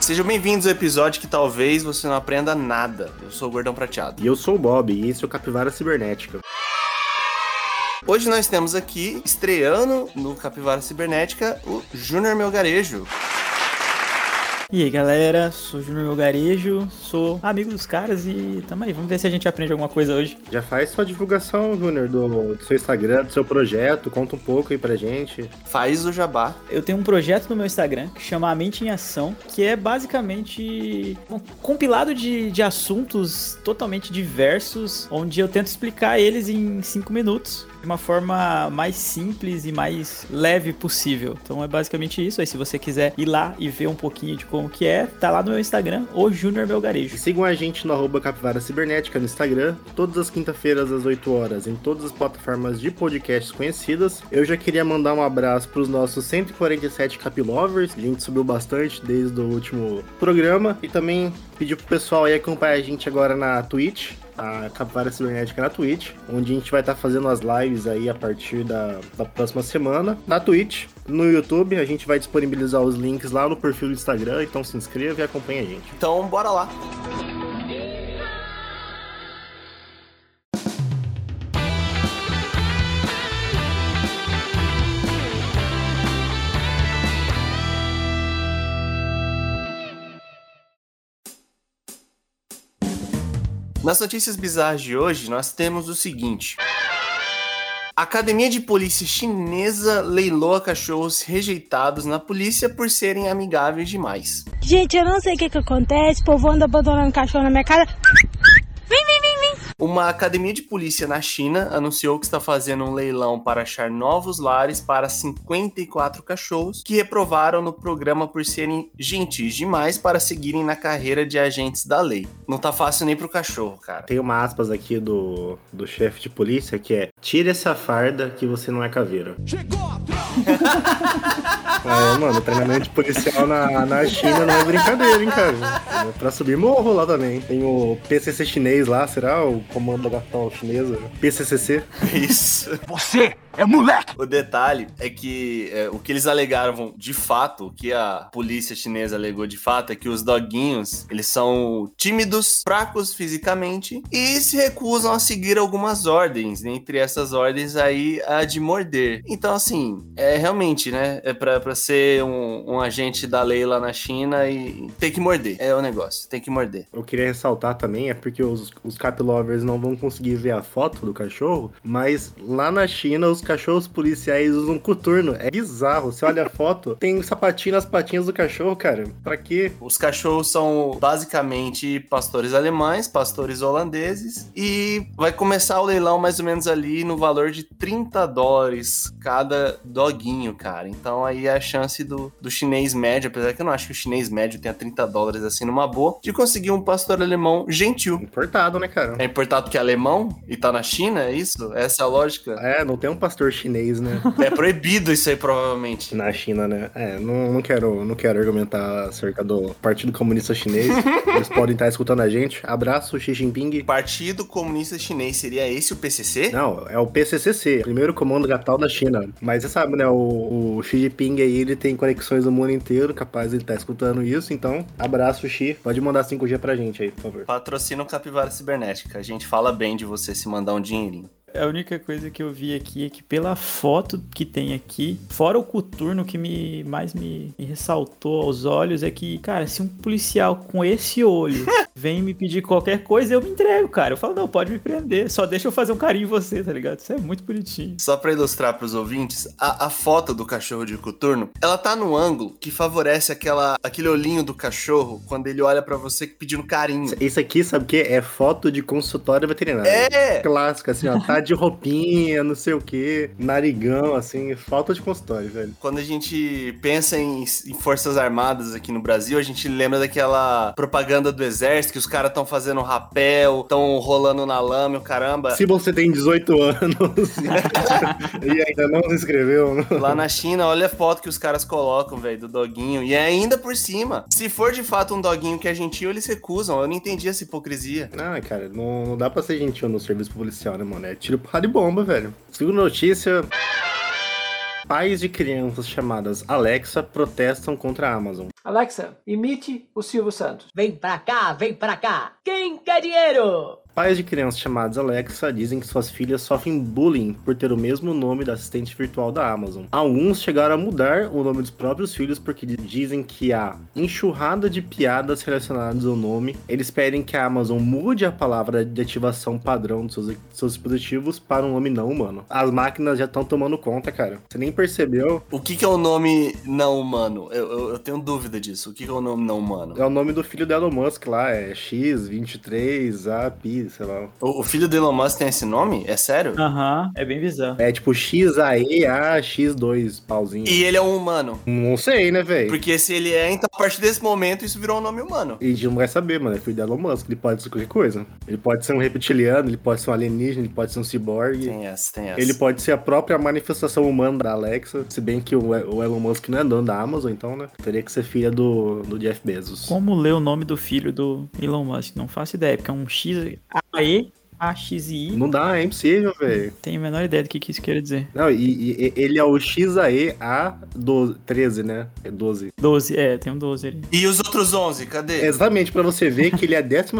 Sejam bem-vindos ao episódio que talvez você não aprenda nada. Eu sou o Gordão Prateado. E eu sou o Bob, e esse é o Capivara Cibernética. Hoje nós temos aqui, estreando no Capivara Cibernética, o Júnior Melgarejo. E aí galera, sou o Júnior Melgarejo, sou amigo dos caras e tamo aí, vamos ver se a gente aprende alguma coisa hoje. Já faz sua divulgação, Júnior, do, do seu Instagram, do seu projeto, conta um pouco aí pra gente. Faz o jabá. Eu tenho um projeto no meu Instagram que chama A Mente em Ação, que é basicamente um compilado de, de assuntos totalmente diversos, onde eu tento explicar eles em 5 minutos de uma forma mais simples e mais leve possível. Então é basicamente isso. Aí se você quiser ir lá e ver um pouquinho de como que é, tá lá no meu Instagram, o Júnior Belgarejo. Sigam a gente no arroba Capivara Cibernética no Instagram, todas as quinta-feiras às 8 horas, em todas as plataformas de podcasts conhecidas. Eu já queria mandar um abraço pros nossos 147 Capilovers, a gente subiu bastante desde o último programa, e também pedir pro pessoal aí acompanhar a gente agora na Twitch, a Capivara Cibernética na Twitch, onde a gente vai estar tá fazendo as lives aí a partir da, da próxima semana na Twitch. No YouTube, a gente vai disponibilizar os links lá no perfil do Instagram, então se inscreva e acompanhe a gente. Então, bora lá. Nas notícias bizarras de hoje, nós temos o seguinte. A Academia de Polícia Chinesa leiloa cachorros rejeitados na polícia por serem amigáveis demais. Gente, eu não sei o que, que acontece, o povo anda abandonando cachorro na minha cara. Vem, vem, vem, vem. Uma academia de polícia na China anunciou que está fazendo um leilão para achar novos lares para 54 cachorros que reprovaram no programa por serem gentis demais para seguirem na carreira de agentes da lei. Não tá fácil nem pro cachorro, cara. Tem uma aspas aqui do, do chefe de polícia que é: tire essa farda que você não é caveira. Chegou! é, mano, treinamento policial na, na China não é brincadeira, hein, cara. É pra subir morro lá também. Tem o PCC chinês lá, será? O Comando da Capital Chinesa? PCCC? Isso. Você é moleque! O detalhe é que é, o que eles alegaram de fato, o que a polícia chinesa alegou de fato, é que os doguinhos, eles são tímidos, fracos fisicamente e se recusam a seguir algumas ordens, entre essas ordens aí a de morder. Então, assim, é realmente, né, é pra, pra ser um, um agente da lei lá na China e tem que morder, é o negócio, tem que morder. Eu queria ressaltar também, é porque os, os cat lovers não vão conseguir ver a foto do cachorro, mas lá na China os cachorros policiais usam coturno. É bizarro. Você olha a foto, tem um sapatinho nas patinhas do cachorro, cara. Pra quê? Os cachorros são basicamente pastores alemães, pastores holandeses. E vai começar o leilão mais ou menos ali no valor de 30 dólares cada doguinho, cara. Então aí é a chance do, do chinês médio, apesar que eu não acho que o chinês médio tenha 30 dólares assim numa boa, de conseguir um pastor alemão gentil. Importado, né, cara? É importado que é alemão e tá na China, é isso? Essa é a lógica? É, não tem um pastor pastor chinês, né? É proibido isso aí, provavelmente. Na China, né? É, não, não, quero, não quero argumentar acerca do Partido Comunista Chinês. Eles podem estar escutando a gente. Abraço, Xi Jinping. Partido Comunista Chinês, seria esse o PCC? Não, é o PCCC, primeiro comando capital da China. Mas você sabe, né? O, o Xi Jinping aí, ele tem conexões no mundo inteiro, capaz de ele estar escutando isso. Então, abraço, Xi. Pode mandar 5G pra gente aí, por favor. Patrocina o Capivara Cibernética. A gente fala bem de você se mandar um dinheirinho. A única coisa que eu vi aqui é que pela foto que tem aqui, fora o coturno que me mais me, me ressaltou aos olhos é que, cara, se um policial com esse olho vem me pedir qualquer coisa, eu me entrego, cara. Eu falo, não, pode me prender, só deixa eu fazer um carinho em você, tá ligado? Isso é muito bonitinho. Só pra ilustrar pros ouvintes, a, a foto do cachorro de coturno, ela tá no ângulo que favorece aquela, aquele olhinho do cachorro quando ele olha para você pedindo carinho. Isso aqui, sabe o que? É foto de consultório veterinário. É! Clássica, assim, ó, tá de roupinha, não sei o que, narigão, assim, falta de consultório, velho. Quando a gente pensa em, em, Forças Armadas aqui no Brasil, a gente lembra daquela propaganda do exército que os caras estão fazendo rapel, estão rolando na lama, o caramba. Se você tem 18 anos e ainda não se inscreveu. Lá na China, olha a foto que os caras colocam, velho, do doguinho. E é ainda por cima. Se for de fato um doguinho que é gentil, eles recusam. Eu não entendi essa hipocrisia. Não, cara, não, não dá pra ser gentil no serviço policial, né, mano? É tiro porra de bomba, velho. Segunda notícia. Pais de crianças chamadas Alexa protestam contra a Amazon. Alexa, imite o Silvio Santos. Vem pra cá, vem pra cá. Quem quer dinheiro? Pais de crianças chamadas Alexa dizem que suas filhas sofrem bullying por ter o mesmo nome da assistente virtual da Amazon. Alguns chegaram a mudar o nome dos próprios filhos porque dizem que há enxurrada de piadas relacionadas ao nome. Eles pedem que a Amazon mude a palavra de ativação padrão dos seus, seus dispositivos para um nome não humano. As máquinas já estão tomando conta, cara. Você nem percebeu. O que, que é o nome não humano? Eu, eu, eu tenho dúvida disso. O que, que é o nome não humano? É o nome do filho do Elon Musk lá, é X23, Sei lá. O, o filho do Elon Musk tem esse nome? É sério? Aham, é bem bizarro. É tipo XAEA X2, pauzinho. E ele é um humano. Não sei, né, velho? Porque se ele é, então a partir desse momento isso virou um nome humano. E a gente não vai saber, mano. É filho do Elon Musk. Ele pode ser qualquer coisa. Ele pode ser um reptiliano, ele pode ser um alienígena, ele pode ser um ciborgue. Tem essa, tem essa. Ele pode ser a própria manifestação humana da Alexa, se bem que o o Elon Musk não é dono da Amazon, então, né? Teria que ser filha do, do Jeff Bezos. Como ler o nome do filho do Elon Musk? Não faço ideia, porque é um X. AE, AXI. Não dá, é impossível, velho. Tenho a menor ideia do que, que isso quer dizer. Não, e, e- ele é o XAE-A13, né? É 12. 12, é, tem um 12 ali. E os outros 11, cadê? Exatamente, pra você ver que ele é a 12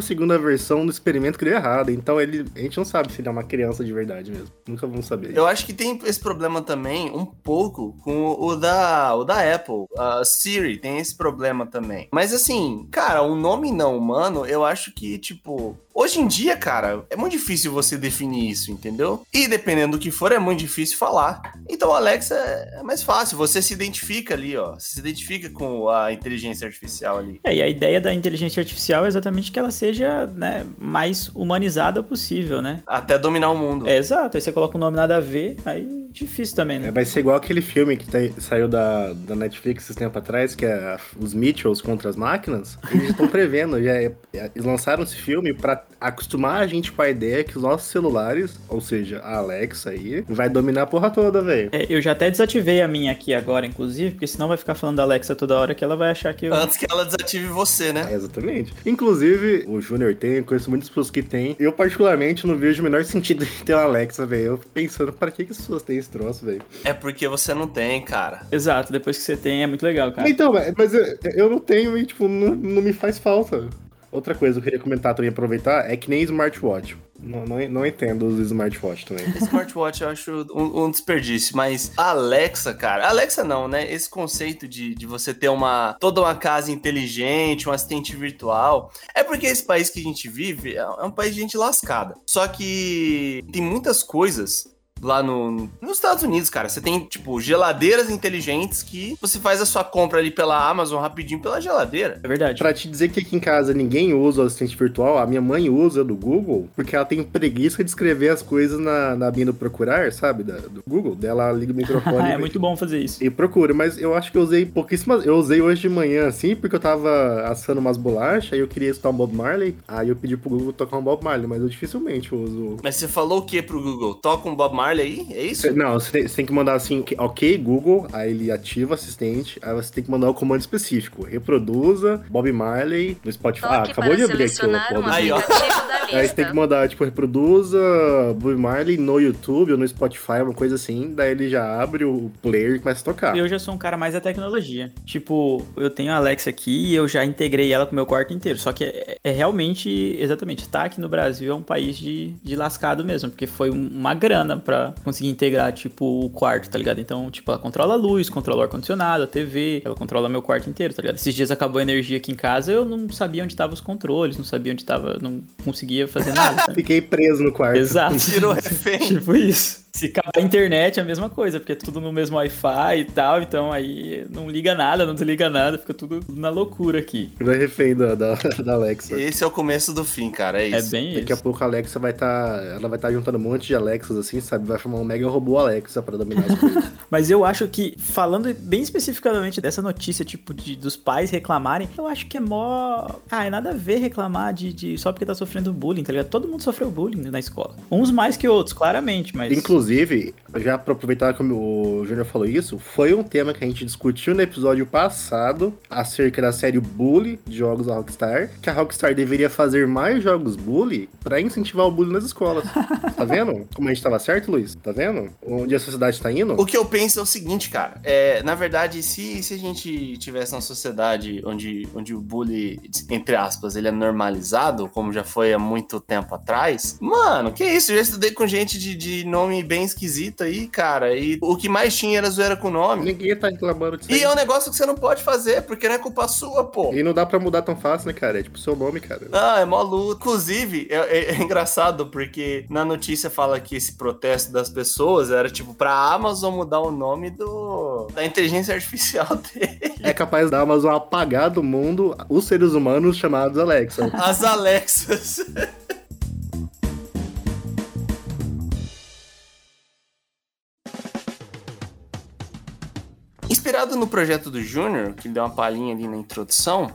versão do experimento que deu errado. Então ele, a gente não sabe se ele é uma criança de verdade mesmo. Nunca vamos saber. Eu acho que tem esse problema também um pouco com o, o da, o da Apple. A Siri tem esse problema também. Mas assim, cara, um nome não humano, eu acho que, tipo. Hoje em dia, cara, é muito difícil você definir isso, entendeu? E dependendo do que for, é muito difícil falar. Então, Alexa é mais fácil. Você se identifica ali, ó. Você se identifica com a inteligência artificial ali. É, e a ideia da inteligência artificial é exatamente que ela seja né, mais humanizada possível, né? Até dominar o mundo. É, exato. Aí você coloca um nome nada a ver, aí difícil também, É, né? vai ser igual aquele filme que tá- saiu da, da Netflix esses tempo atrás, que é Os Mitchells contra as máquinas. Eles estão prevendo, já é- é- eles lançaram esse filme pra acostumar a gente com a ideia que os nossos celulares, ou seja, a Alexa aí, vai dominar a porra toda, velho. É, eu já até desativei a minha aqui agora, inclusive, porque senão vai ficar falando da Alexa toda hora que ela vai achar que eu. Antes que ela desative você, né? É, exatamente. Inclusive, o Júnior tem, eu conheço muitas pessoas que tem. Eu, particularmente, não vejo o menor sentido em ter uma Alexa, velho. Eu pensando, pra que, que as pessoas têm esse troço, velho? É porque você não tem, cara. Exato, depois que você tem é muito legal, cara. Então, mas eu, eu não tenho e, tipo, não, não me faz falta. Outra coisa que eu queria comentar também, aproveitar, é que nem smartwatch. Não, não, não entendo os smartwatch também. Smartwatch eu acho um, um desperdício, mas Alexa, cara, Alexa não, né? Esse conceito de, de você ter uma toda uma casa inteligente, um assistente virtual, é porque esse país que a gente vive é é um país de gente lascada. Só que tem muitas coisas lá no, nos Estados Unidos, cara. Você tem, tipo, geladeiras inteligentes que você faz a sua compra ali pela Amazon rapidinho pela geladeira. É verdade. Pra te dizer que aqui em casa ninguém usa o assistente virtual, a minha mãe usa do Google, porque ela tem preguiça de escrever as coisas na, na abinha do procurar, sabe? Da- do Google. Dela liga o microfone é muito bom fazer isso. E procura, mas eu acho que eu usei pouquíssimas. Eu usei hoje de manhã, assim, porque eu tava assando umas bolachas e eu queria escutar um Bob Marley. Aí eu pedi pro Google tocar um Bob Marley, mas eu dificilmente uso. Mas você falou o que pro Google? Toca um Bob Marley aí? É isso? Não, você tem, você tem que mandar assim, ok, Google, aí ele ativa o assistente, aí você tem que mandar o comando específico. Reproduza Bob Marley no Spotify. Ah, acabou de abrir aqui o um Aí, ó. Aí você tem que mandar, tipo, reproduza Bob Marley no YouTube ou no Spotify, uma coisa assim. Daí ele já abre o player e começa a tocar. Eu já sou um cara mais da tecnologia. Tipo, eu tenho a Alexa aqui e eu já integrei ela com o meu quarto inteiro. Só que é, é realmente, exatamente, tá aqui no Brasil é um país de, de lascado mesmo, porque foi um- uma grana pra conseguir integrar, tipo, o quarto, tá ligado? Então, tipo, ela controla a luz, controla o ar-condicionado, a TV, ela controla meu quarto inteiro, tá ligado? Esses dias acabou a energia aqui em casa, eu não sabia onde estavam os controles, não sabia onde tava, não conseguia fazer nada. sabe? Fiquei preso no quarto. Exato. Tirou refém. Tipo isso. Se acabar a internet é a mesma coisa, porque é tudo no mesmo Wi-Fi e tal, então aí não liga nada, não desliga nada, fica tudo na loucura aqui. Virou refém da, da, da Alexa. Esse é o começo do fim, cara. É É isso. bem Daqui a isso. pouco a Alexa vai estar. ela vai estar juntando um monte de Alexas assim, sabe? Vai formar um mega robô Alexa pra dominar as coisas. Mas eu acho que, falando bem especificamente dessa notícia, tipo, de, dos pais reclamarem, eu acho que é mó. Ah, é nada a ver reclamar de, de- só porque tá sofrendo bullying, tá ligado? Todo mundo sofreu bullying na escola. Uns mais que outros, claramente, mas. Inclusive, já pra aproveitar que o Júnior falou isso, foi um tema que a gente discutiu no episódio passado acerca da série Bully de jogos da Rockstar, que a Rockstar deveria fazer mais jogos Bully pra incentivar o bullying nas escolas. tá vendo? Como a gente tava certo, Luiz? Tá vendo? Onde a sociedade tá indo? O que eu penso é o seguinte, cara. É, na verdade, se, se a gente tivesse uma sociedade onde, onde o bullying, entre aspas, ele é normalizado, como já foi há muito tempo atrás, mano, que isso? Eu já estudei com gente de, de nome bem esquisito aí, cara. E o que mais tinha era zoeira com nome. Ninguém tá reclamando disso E aí. é um negócio que você não pode fazer, porque não é culpa sua, pô. E não dá pra mudar tão fácil, né, cara? É tipo seu nome, cara. Ah, é mó luta. Inclusive, é, é- é engraçado porque na notícia fala que esse protesto das pessoas era tipo pra Amazon mudar o nome do da inteligência artificial dele. É capaz da Amazon apagar do mundo os seres humanos chamados Alexa. As Alexas. Inspirado no projeto do Júnior, que deu uma palhinha ali na introdução,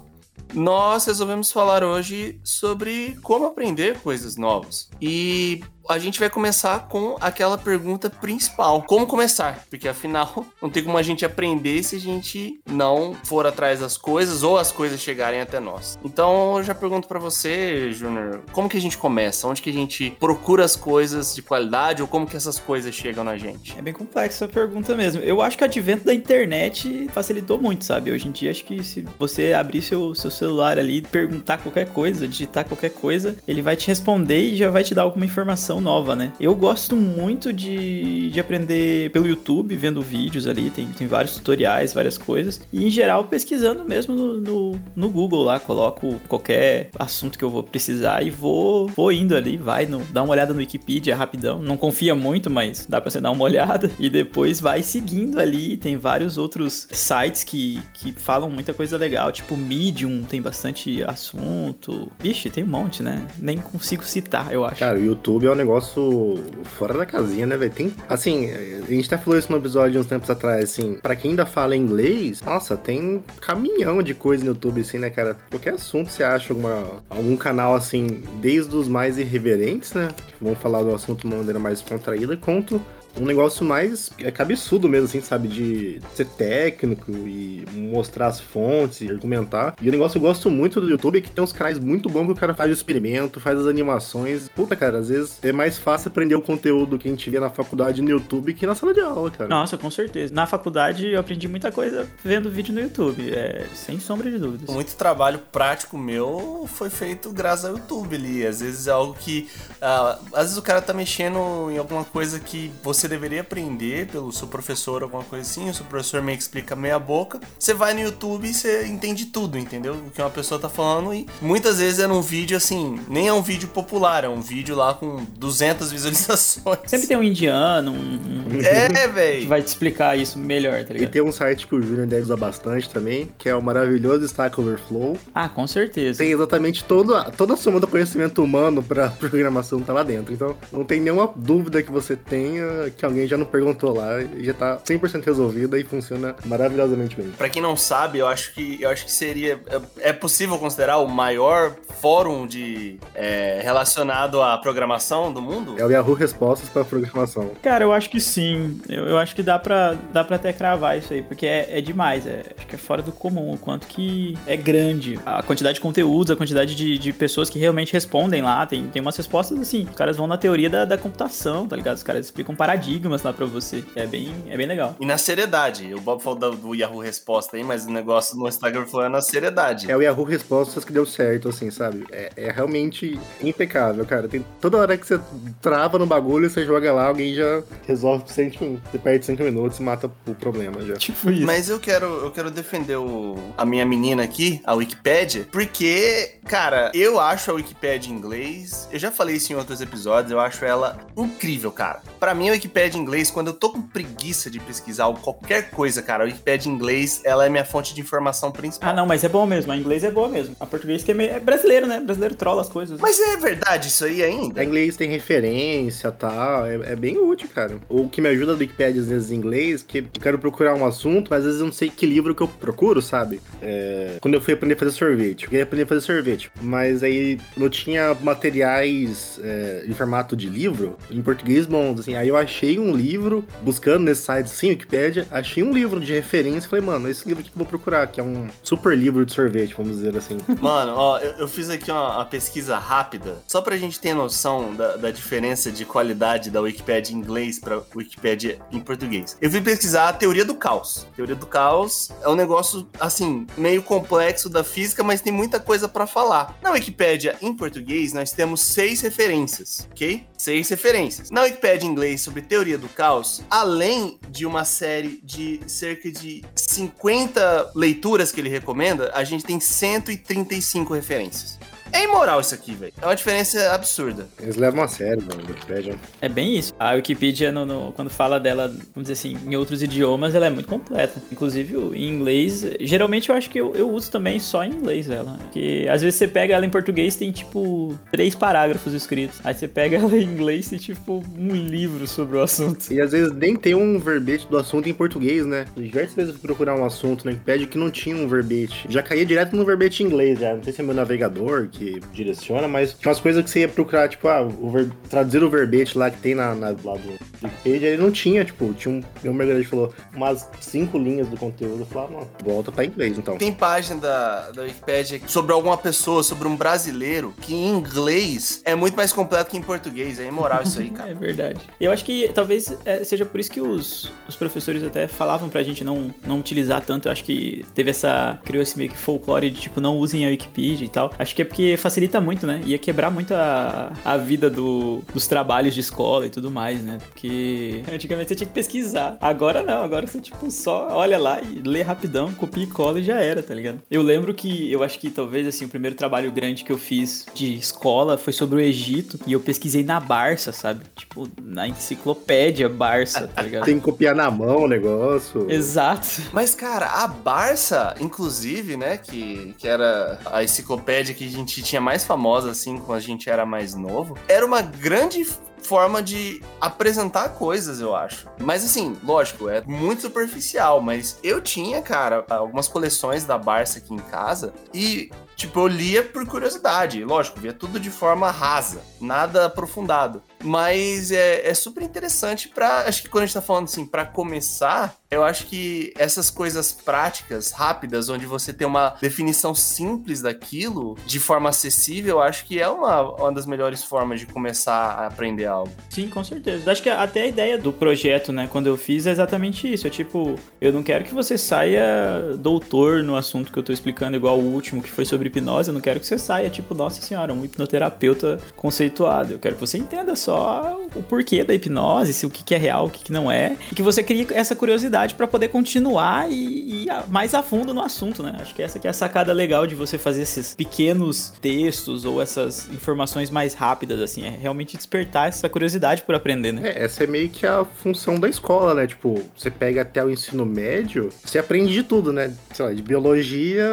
nós resolvemos falar hoje sobre como aprender coisas novas. E a gente vai começar com aquela pergunta principal: como começar? Porque afinal, não tem como a gente aprender se a gente não for atrás das coisas ou as coisas chegarem até nós. Então, eu já pergunto pra você, Júnior, como que a gente começa? Onde que a gente procura as coisas de qualidade ou como que essas coisas chegam na gente? É bem complexa a pergunta mesmo. Eu acho que o advento da internet facilitou muito, sabe? Hoje em dia, acho que se você abrir seu, seu celular ali, perguntar qualquer coisa, digitar qualquer coisa, ele vai te responder e já vai te dar alguma informação nova, né? Eu gosto muito de, de aprender pelo YouTube, vendo vídeos ali, tem, tem vários tutoriais, várias coisas. E em geral, pesquisando mesmo no, no, no Google lá, coloco qualquer assunto que eu vou precisar e vou, vou indo ali, vai, no, dá uma olhada no Wikipedia rapidão. Não confia muito, mas dá pra você dar uma olhada. E depois vai seguindo ali. Tem vários outros sites que, que falam muita coisa legal, tipo Medium, tem bastante assunto. Vixe, tem um monte, né? Nem consigo citar, eu acho. Cara, o YouTube é um negócio fora da casinha, né, velho? Tem, assim, a gente até falou isso no episódio uns tempos atrás, assim, pra quem ainda fala inglês, nossa, tem caminhão de coisa no YouTube, assim, né, cara? Qualquer assunto você acha alguma, algum canal, assim, desde os mais irreverentes, né? Vão falar do assunto de uma maneira mais contraída, quanto um negócio mais é cabeçudo mesmo, assim, sabe? De ser técnico e mostrar as fontes e argumentar. E o negócio que eu gosto muito do YouTube é que tem uns canais muito bons que o cara faz o experimento, faz as animações. Puta, cara, às vezes é mais fácil aprender o conteúdo que a gente vê na faculdade no YouTube que na sala de aula, cara. Nossa, com certeza. Na faculdade eu aprendi muita coisa vendo vídeo no YouTube, é, sem sombra de dúvidas. Muito trabalho prático meu foi feito graças ao YouTube ali. Às vezes é algo que. ah, às vezes o cara tá mexendo em alguma coisa que você deveria aprender pelo seu professor, alguma coisa assim. O seu professor meio que explica meia boca. Você vai no YouTube e você entende tudo, entendeu? O que uma pessoa tá falando. E muitas vezes é num vídeo assim, nem é um vídeo popular, é um vídeo lá com 200 visualizações. Sempre tem um indiano, um, um É, que velho. vai te explicar isso melhor, tá E ligado? tem um site que o Júnior deve usar bastante também, que é o maravilhoso Stack Overflow. Ah, com certeza. Tem exatamente toda, toda a soma do conhecimento humano pra programação tá lá dentro. Então, não tem nenhuma dúvida que você tenha que alguém já não perguntou lá e já tá 100% resolvida e funciona maravilhosamente bem. Pra quem não sabe, eu acho que eu acho que seria é, é possível considerar o maior fórum de é, relacionado à programação do mundo. É o Yahoo Respostas para Programação. Cara, eu acho que sim. Eu, eu acho que dá pra, dá pra até cravar isso aí, porque é, é demais. É, acho que é fora do comum o quanto que é grande a quantidade de conteúdos, a quantidade de, de pessoas que realmente respondem lá. Tem, tem umas respostas assim. Os caras vão na teoria da, da computação, tá ligado? Os caras explicam paradigmas lá pra você. É bem, é bem legal. E na seriedade. O Bob falou do, do Yahoo Resposta aí, mas o negócio no Instagram falou é na seriedade. É o Yahoo Respostas que deu certo, assim, sabe? É, é realmente impecável, cara. Tem toda hora que você trava no bagulho, você joga lá, alguém já resolve por 100, você perde 5 minutos e mata o problema já. Tipo isso. Mas eu quero, eu quero defender o, a minha menina aqui, a Wikipédia, porque, cara, eu acho a Wikipédia em inglês. Eu já falei isso em outros episódios, eu acho ela incrível, cara. Pra mim, a Wikipédia em inglês, quando eu tô com preguiça de pesquisar qualquer coisa, cara, a Wikipédia em inglês, ela é minha fonte de informação principal. Ah, não, mas é bom mesmo. A inglês é boa mesmo. A português que é, meio, é brasileiro, né? Brasileiro trola as coisas. Mas é verdade isso aí ainda? A inglês tem referência e tal, é, é bem útil, cara. O que me ajuda do Wikipedia às vezes em inglês, que eu quero procurar um assunto, mas às vezes eu não sei que livro que eu procuro, sabe? É, quando eu fui aprender a fazer sorvete, eu queria aprender a fazer sorvete, mas aí não tinha materiais é, em formato de livro, em português bons, assim. Aí eu achei achei um livro, buscando nesse site sim, Wikipedia, achei um livro de referência e falei, mano, esse livro aqui que eu vou procurar, que é um super livro de sorvete, vamos dizer assim. Mano, ó, eu, eu fiz aqui uma, uma pesquisa rápida, só pra gente ter noção da, da diferença de qualidade da Wikipédia em inglês pra Wikipédia em português. Eu fui pesquisar a teoria do caos. A teoria do caos é um negócio, assim, meio complexo da física, mas tem muita coisa pra falar. Na Wikipédia em português, nós temos seis referências, ok? Seis referências. Na Wikipédia em inglês sobre teoria do caos, além de uma série de cerca de 50 leituras que ele recomenda, a gente tem 135 referências. É imoral isso aqui, velho. É uma diferença absurda. Eles levam a sério, mano, a Wikipedia. É bem isso. A Wikipedia, no, no- quando fala dela, vamos dizer assim, em outros idiomas, ela é muito completa. Inclusive, o- em inglês, geralmente eu acho que eu, eu uso também só em inglês ela. Porque às vezes você pega ela em português, tem tipo três parágrafos escritos. Aí você pega ela em inglês, tem tipo um livro sobre o assunto. E às vezes nem tem um verbete do assunto em português, né? Diversas vezes eu fui procurar um assunto na Wikipedia que não tinha um verbete. Já caía direto no verbete em inglês, já. Não sei se é meu navegador que direciona, mas tinha umas coisas que você ia procurar, tipo, ah, o ver- traduzir o verbete lá que tem na, na, lá do Wikipedia, ele não tinha, tipo, tinha um. Meu Margarete falou, umas cinco linhas do conteúdo. Eu falava, não, volta pra inglês, então. Tem página da, da Wikipédia sobre alguma pessoa, sobre um brasileiro, que em inglês é muito mais completo que em português. É imoral isso aí, cara. É verdade. Eu acho que talvez é, seja por isso que os, os professores até falavam pra gente não, não utilizar tanto. Eu acho que teve essa. criou esse meio que folclore de tipo, não usem a Wikipedia e tal. Acho que é porque facilita muito, né? Ia quebrar muito a, a vida do, dos trabalhos de escola e tudo mais, né? Porque antigamente você tinha que pesquisar. Agora não, agora você tipo só olha lá e lê rapidão, copia e cola e já era, tá ligado? Eu lembro que eu acho que talvez assim, o primeiro trabalho grande que eu fiz de escola foi sobre o Egito e eu pesquisei na Barça, sabe? Tipo, na enciclopédia Barça, tá ligado? Tem que copiar na mão o negócio. Exato. Mas, cara, a Barça, inclusive, né, que, que era a enciclopédia que a gente tinha mais famosa, assim, quando a gente era mais novo, era uma grande forma de apresentar coisas, eu acho. Mas assim, lógico, é muito superficial, mas eu tinha, cara, algumas coleções da Barça aqui em casa e tipo, eu lia por curiosidade, lógico, via tudo de forma rasa, nada aprofundado. Mas é, é super interessante para, acho que quando a gente tá falando assim, para começar, eu acho que essas coisas práticas, rápidas, onde você tem uma definição simples daquilo, de forma acessível, eu acho que é uma, uma das melhores formas de começar a aprender algo. Sim, com certeza. Acho que até a ideia do projeto, né, quando eu fiz, é exatamente isso. É tipo, eu não quero que você saia doutor no assunto que eu tô explicando, igual o último, que foi sobre hipnose. Eu não quero que você saia, tipo, nossa senhora, um hipnoterapeuta conceituado. Eu quero que você entenda só o porquê da hipnose, se o que é real, o que não é. E que você crie essa curiosidade para poder continuar e e ir mais a fundo no assunto, né? Acho que essa que é a sacada legal de você fazer esses pequenos textos ou essas informações mais rápidas, assim. É realmente despertar essa curiosidade por aprender, né? É, essa é meio que a função da escola, né? Tipo, você pega até o ensino médio, você aprende de tudo, né? Sei lá, de biologia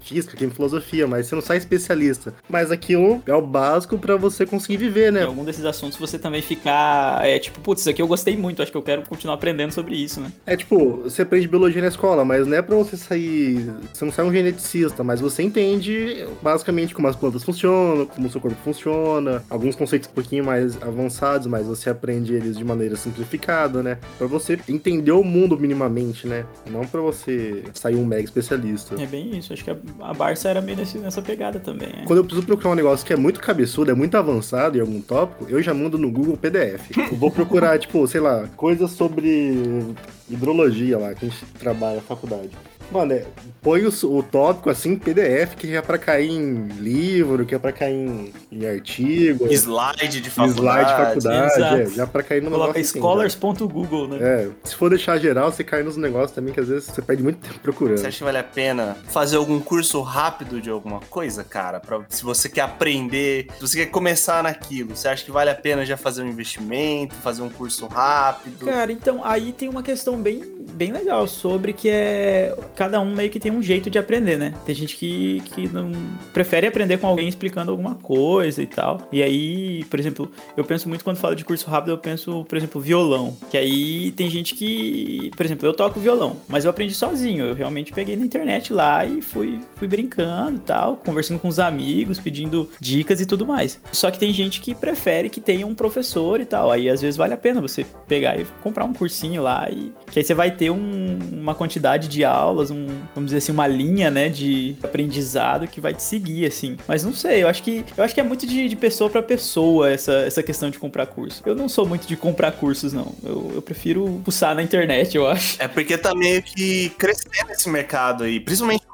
física, química, filosofia, mas você não sai especialista. Mas aquilo é o básico pra você conseguir viver, Em né? algum desses assuntos você também ficar, é tipo, putz, isso aqui eu gostei muito, acho que eu quero continuar aprendendo sobre isso, né? É tipo, você aprende biologia na escola, mas não é pra você sair. Você não sai um geneticista, mas você entende basicamente como as plantas funcionam, como o seu corpo funciona, alguns conceitos um pouquinho mais avançados, mas você aprende eles de maneira simplificada, né? Pra você entender o mundo minimamente, né? Não pra você sair um mega especialista. É bem isso, acho que a, a Barça era meio nesse- nessa pegada também, é. Quando eu preciso procurar um negócio que é muito cabeçudo, é muito avançado em algum tópico, eu já mando no Google PDF. Eu vou procurar, tipo, sei lá, coisas sobre hidrologia lá, que a gente trabalha na faculdade. Mano, é, põe o, o tópico assim em PDF, que é pra cair em livro, que é pra cair em, em artigo, Slide de faculdade. slide de faculdade, exato. é, já pra cair no Coloca negócio assim, scholars.google, né? É, se for deixar geral, você cai nos negócios também, que às vezes você perde muito tempo procurando. Você acha que vale a pena fazer algum curso rápido de alguma coisa, cara? Pra, se você quer aprender, se você quer começar naquilo, você acha que vale a pena já fazer um investimento, fazer um curso rápido? Cara, então aí tem uma questão bem, bem legal sobre que é cada um meio que tem um jeito de aprender, né? Tem gente que, que não prefere aprender com alguém explicando alguma coisa e tal. E aí, por exemplo, eu penso muito quando falo de curso rápido, eu penso, por exemplo, violão. Que aí tem gente que, por exemplo, eu toco violão, mas eu aprendi sozinho. Eu realmente peguei na internet lá e fui, fui brincando e tal, conversando com os amigos, pedindo dicas e tudo mais. Só que tem gente que prefere que tenha um professor e tal. Aí às vezes vale a pena você pegar e comprar um cursinho lá e que aí você vai ter um, uma quantidade de aulas, um, vamos dizer assim, uma linha, né, de aprendizado que vai te seguir assim. Mas não sei, eu acho que eu acho que é muito de, de pessoa para pessoa essa, essa questão de comprar curso. Eu não sou muito de comprar cursos não. Eu, eu prefiro pulsar na internet, eu acho. É porque tá meio que crescendo esse mercado aí, principalmente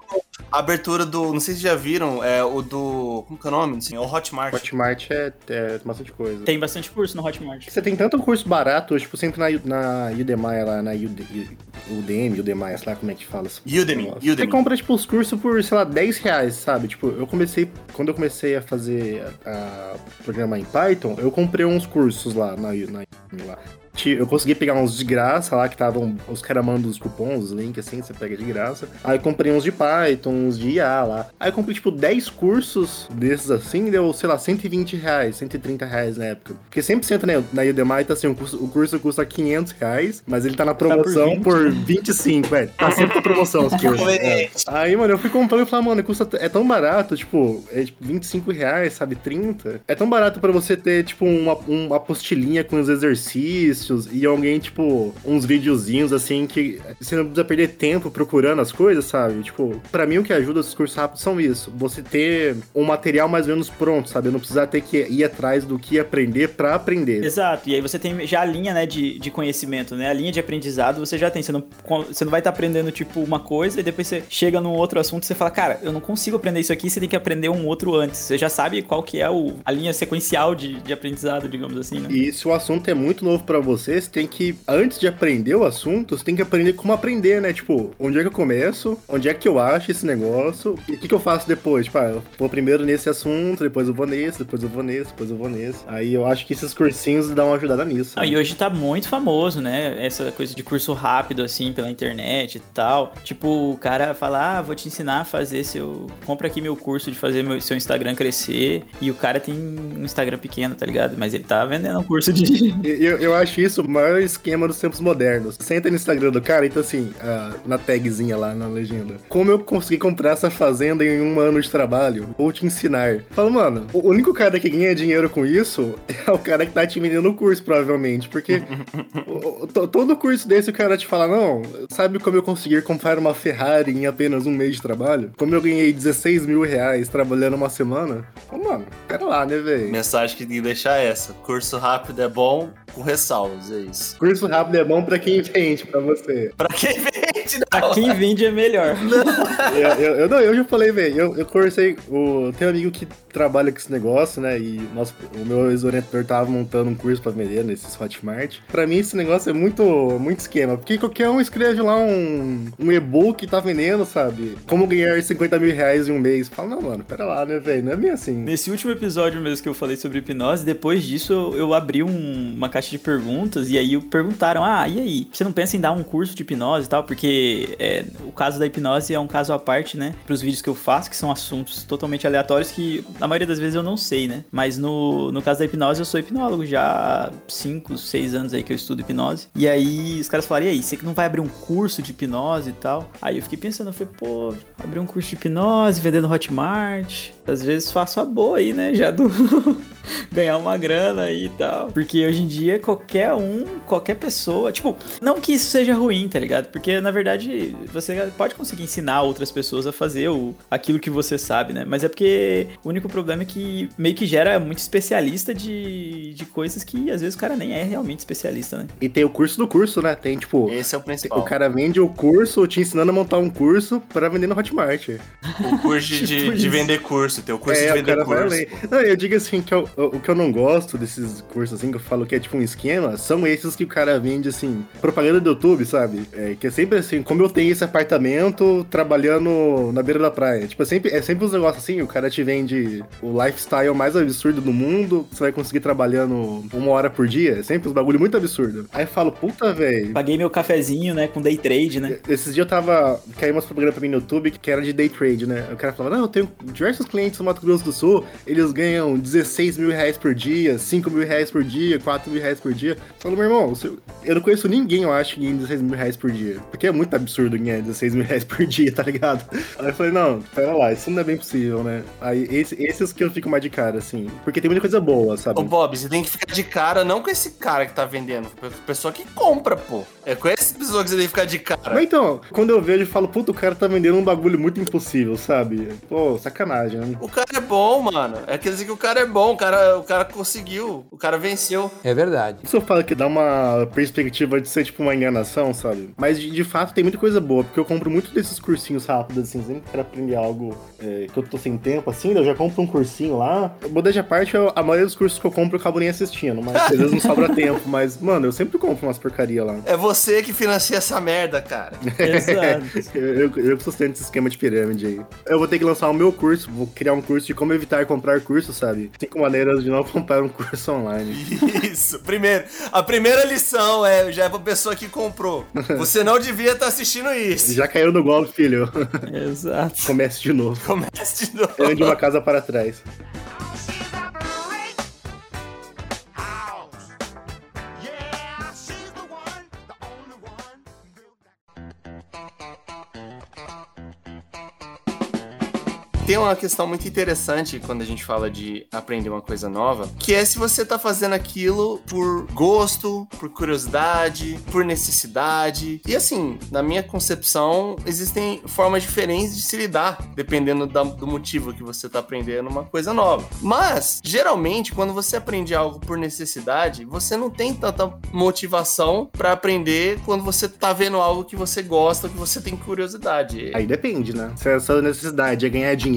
a abertura do. Não sei se já viram, é o do. Como que é o nome? Assim, é o Hotmart. Hotmart é, é bastante coisa. Tem bastante curso no Hotmart. Você tem tanto curso barato, tipo, sempre na, na Udemy lá, na Udemy, Udemy, Udemy, sei lá como é que fala. Udemy, Nossa. Você Udemy. compra, tipo, os cursos por, sei lá, 10 reais, sabe? Tipo, eu comecei, quando eu comecei a fazer, a, a programar em Python, eu comprei uns cursos lá na, na Udemy lá. Eu consegui pegar uns de graça lá, que estavam. Os caras mandam os cupons, os links assim, você pega de graça. Aí comprei uns de Python, uns de IA lá. Aí eu comprei, tipo, 10 cursos desses assim, deu, sei lá, 120 reais, 130 reais na época. Porque sempre entra né, na Udemy, tá assim, o curso, o curso custa 500 reais, mas ele tá na promoção 20. por 25, velho. Tá sempre na promoção os cursos. é. Aí, mano, eu fui comprando e falei, mano, custa, é tão barato, tipo, é tipo 25 reais, sabe, 30. É tão barato pra você ter, tipo, uma, uma apostilinha com os exercícios e alguém, tipo, uns videozinhos, assim, que você não precisa perder tempo procurando as coisas, sabe? Tipo, pra mim o que ajuda esses cursos rápidos são isso. Você ter um material mais ou menos pronto, sabe? Eu não precisar ter que ir atrás do que aprender pra aprender. Exato, e aí você tem já a linha, né, de, de conhecimento, né? A linha de aprendizado você já tem. Você não, você não vai estar aprendendo, tipo, uma coisa e depois você chega num outro assunto e você fala, cara, eu não consigo aprender isso aqui, você tem que aprender um outro antes. Você já sabe qual que é o, a linha sequencial de, de aprendizado, digamos assim, né? E se o assunto é muito novo pra você, você tem que, antes de aprender o assunto, você tem que aprender como aprender, né? Tipo, onde é que eu começo? Onde é que eu acho esse negócio? E o que, que eu faço depois? Tipo, ah, eu vou primeiro nesse assunto, depois eu vou nesse, depois eu vou nesse, depois eu vou nesse. Aí eu acho que esses cursinhos dão uma ajudada nisso. Ah, e hoje tá muito famoso, né? Essa coisa de curso rápido, assim, pela internet e tal. Tipo, o cara fala, ah, vou te ensinar a fazer seu... Compra aqui meu curso de fazer meu, seu Instagram crescer. E o cara tem um Instagram pequeno, tá ligado? Mas ele tá vendendo um curso de... Eu, eu acho isso o maior esquema dos tempos modernos. Você entra no Instagram do cara, então assim, ah, na tagzinha lá, na legenda. Como eu consegui comprar essa fazenda em um ano de trabalho? Vou te ensinar. Fala, mano, o único cara que ganha dinheiro com isso é o cara que tá te vendendo o curso, provavelmente. Porque o- o- to- todo curso desse o cara te fala, não, sabe como eu conseguir comprar uma Ferrari em apenas um mês de trabalho? Como eu ganhei 16 mil reais trabalhando uma semana? Fala, mano, pera lá, né, velho? Mensagem que tem que deixar é essa. Curso rápido é bom, com ressalvas, é isso. Curso rápido é bom pra quem vende, pra você. Pra quem vende, pra não. quem vende é melhor. eu, eu, eu, não, eu já falei, velho. Eu, eu conversei. O, tem um amigo que trabalha com esse negócio, né? E nosso, o meu ex-orientador tava montando um curso pra vender nesses Hotmart. Pra mim, esse negócio é muito, muito esquema. Porque qualquer um escreve lá um, um e-book que tá vendendo, sabe? Como ganhar 50 mil reais em um mês. Fala, não, mano, pera lá, né, velho? Não é bem assim. Nesse último episódio mesmo que eu falei sobre hipnose, depois disso eu, eu abri um- uma caixa de perguntas e aí perguntaram: Ah, e aí? Você não pensa em dar um curso de hipnose e tal? Porque é, o caso da hipnose é um caso à parte, né? Para os vídeos que eu faço, que são assuntos totalmente aleatórios que na maioria das vezes eu não sei, né? Mas no, no caso da hipnose, eu sou hipnólogo já há 5, 6 anos aí que eu estudo hipnose. E aí os caras falaram: E aí, você que não vai abrir um curso de hipnose e tal? Aí eu fiquei pensando, eu falei, pô, abrir um curso de hipnose, vender no Hotmart. Às vezes faço a boa aí, né? Já do. ganhar uma grana aí e tal. Porque hoje em dia qualquer um, qualquer pessoa, tipo, não que isso seja ruim, tá ligado? Porque na verdade você pode conseguir ensinar outras pessoas a fazer o, aquilo que você sabe, né? Mas é porque o único problema é que meio que gera muito especialista de, de coisas que às vezes o cara nem é realmente especialista, né? E tem o curso do curso, né? Tem, tipo. Esse é o principal. O cara vende o curso te ensinando a montar um curso pra vender no Hotmart. O curso de, Tipo de vender curso, tem o curso é, de o vender curso. Não, eu digo assim, que o, O, o que eu não gosto desses cursos, assim, que eu falo que é tipo um esquema, são esses que o cara vende, assim, propaganda do YouTube, sabe? É, que é sempre assim, como eu tenho esse apartamento trabalhando na beira da praia. Tipo, é sempre, é sempre uns negócios assim, o cara te vende o lifestyle mais absurdo do mundo, você vai conseguir trabalhando uma hora por dia. É sempre uns bagulho muito absurdo. Aí eu falo, puta, velho. Paguei meu cafezinho, né, com day trade, né? Esses dias eu tava. Caiu umas propagandas pra mim no YouTube que era de day trade, né? O cara falava, não, eu tenho diversos clientes no Mato Grosso do Sul, eles ganham 16 mil reais por dia, 5 mil reais por dia, 4 mil reais por dia. Eu falo, meu irmão, eu não conheço ninguém, eu acho, que ganha 16 mil reais por dia. Porque é muito absurdo ganhar 16 mil reais por dia, tá ligado? Aí eu falei, não, pera lá, isso não é bem possível, né? Aí esse- esses que eu fico mais de cara, assim. Porque tem muita coisa boa, sabe? Ô, Bob, você tem que ficar de cara não com esse cara que tá vendendo, com a pessoa que compra, pô. É com essa pessoa que você tem que ficar de cara. Mas então, quando eu vejo, eu falo, puta, o cara tá vendendo um bagulho muito impossível, sabe? Pô, sacanagem, né? O cara é bom, mano. É quer dizer que o cara é bom, o cara, o cara conseguiu, o cara venceu. É verdade. Isso eu falo que dá uma perspectiva de ser tipo uma enganação, sabe? Mas de, de fato tem muita coisa boa, porque eu compro muito desses cursinhos rápidos, assim, sempre quero aprender algo é, que eu tô sem tempo, assim, eu já compro um cursinho lá. Modéstia à parte, eu- a maioria dos cursos que eu compro eu acabo nem assistindo, mas às vezes não sobra tempo. Mas, mano, eu sempre compro umas porcaria lá. É você que financia essa merda, cara. Exato. Eu, eu, eu que sustento esse esquema de pirâmide aí. Eu vou ter que lançar o meu curso, vou criar um curso de como evitar comprar curso, sabe? Cinco maneiras de não comprar um curso online. Isso. Primeiro, a primeira lição é já é pra pessoa que comprou. Você não devia estar assistindo isso. Já caiu no golpe, filho. Exato. Comece de novo. Comece de novo. Ande uma casa para trás. Tem uma questão muito interessante quando a gente fala de aprender uma coisa nova, que é se você tá fazendo aquilo por gosto, por curiosidade, por necessidade. E assim, na minha concepção, existem formas diferentes de se lidar, dependendo da- do motivo que você tá aprendendo uma coisa nova. Mas, geralmente, quando você aprende algo por necessidade, você não tem tanta motivação pra aprender quando você tá vendo algo que você gosta, que você tem curiosidade. Aí depende, né? Se a sua necessidade é ganhar dinheiro,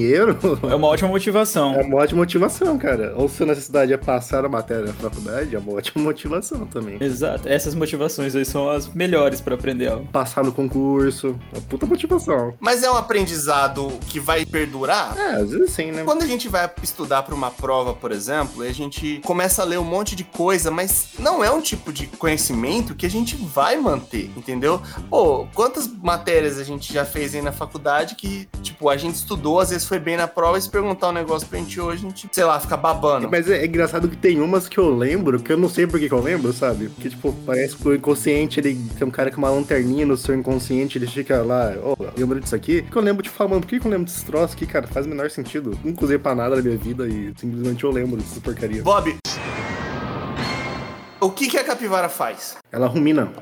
É uma ótima motivação. é uma ótima motivação, cara. Ou se a necessidade é passar a matéria na faculdade, é uma ótima motivação também. Exato. Essas motivações aí são as melhores pra aprender algo. Passar no concurso, é uma puta motivação. Mas é um aprendizado que vai perdurar? É, às vezes sim, né? Quando a gente vai estudar para uma prova, por exemplo, e a gente começa a ler um monte de coisa, mas não é um tipo de conhecimento que a gente vai manter, entendeu? Pô, quantas matérias a gente já fez aí na faculdade que, tipo, a gente estudou, às vezes foi bem na prova, e se perguntar um negócio pra gente hoje, a gente, sei lá, fica babando. Mas é, é engraçado que tem umas que eu lembro, que eu não sei por que eu lembro, sabe? Porque, tipo, parece que o inconsciente, ele tem um cara com uma lanterninha no seu inconsciente, ele fica lá, ó, lembra disso aqui? Que eu lembro de falar, mano, por que eu lembro desse troço aqui, cara? Faz o menor sentido. Nunca usei pra nada na minha vida e simplesmente eu lembro dessa porcaria. Bob, o que, que a capivara faz? Ela rumina.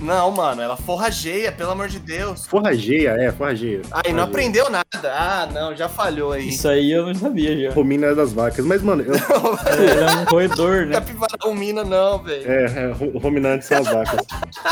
Não, mano, ela forrageia, pelo amor de Deus. Forrageia, é, forrageia. Aí, não aprendeu nada. Ah, não, já falhou aí. Isso aí eu não sabia já. Rumina é das vacas. Mas, mano, eu, Ele é um roedor, né? Capivara rumina não, velho. É, é, ru- ruminantes são as vacas.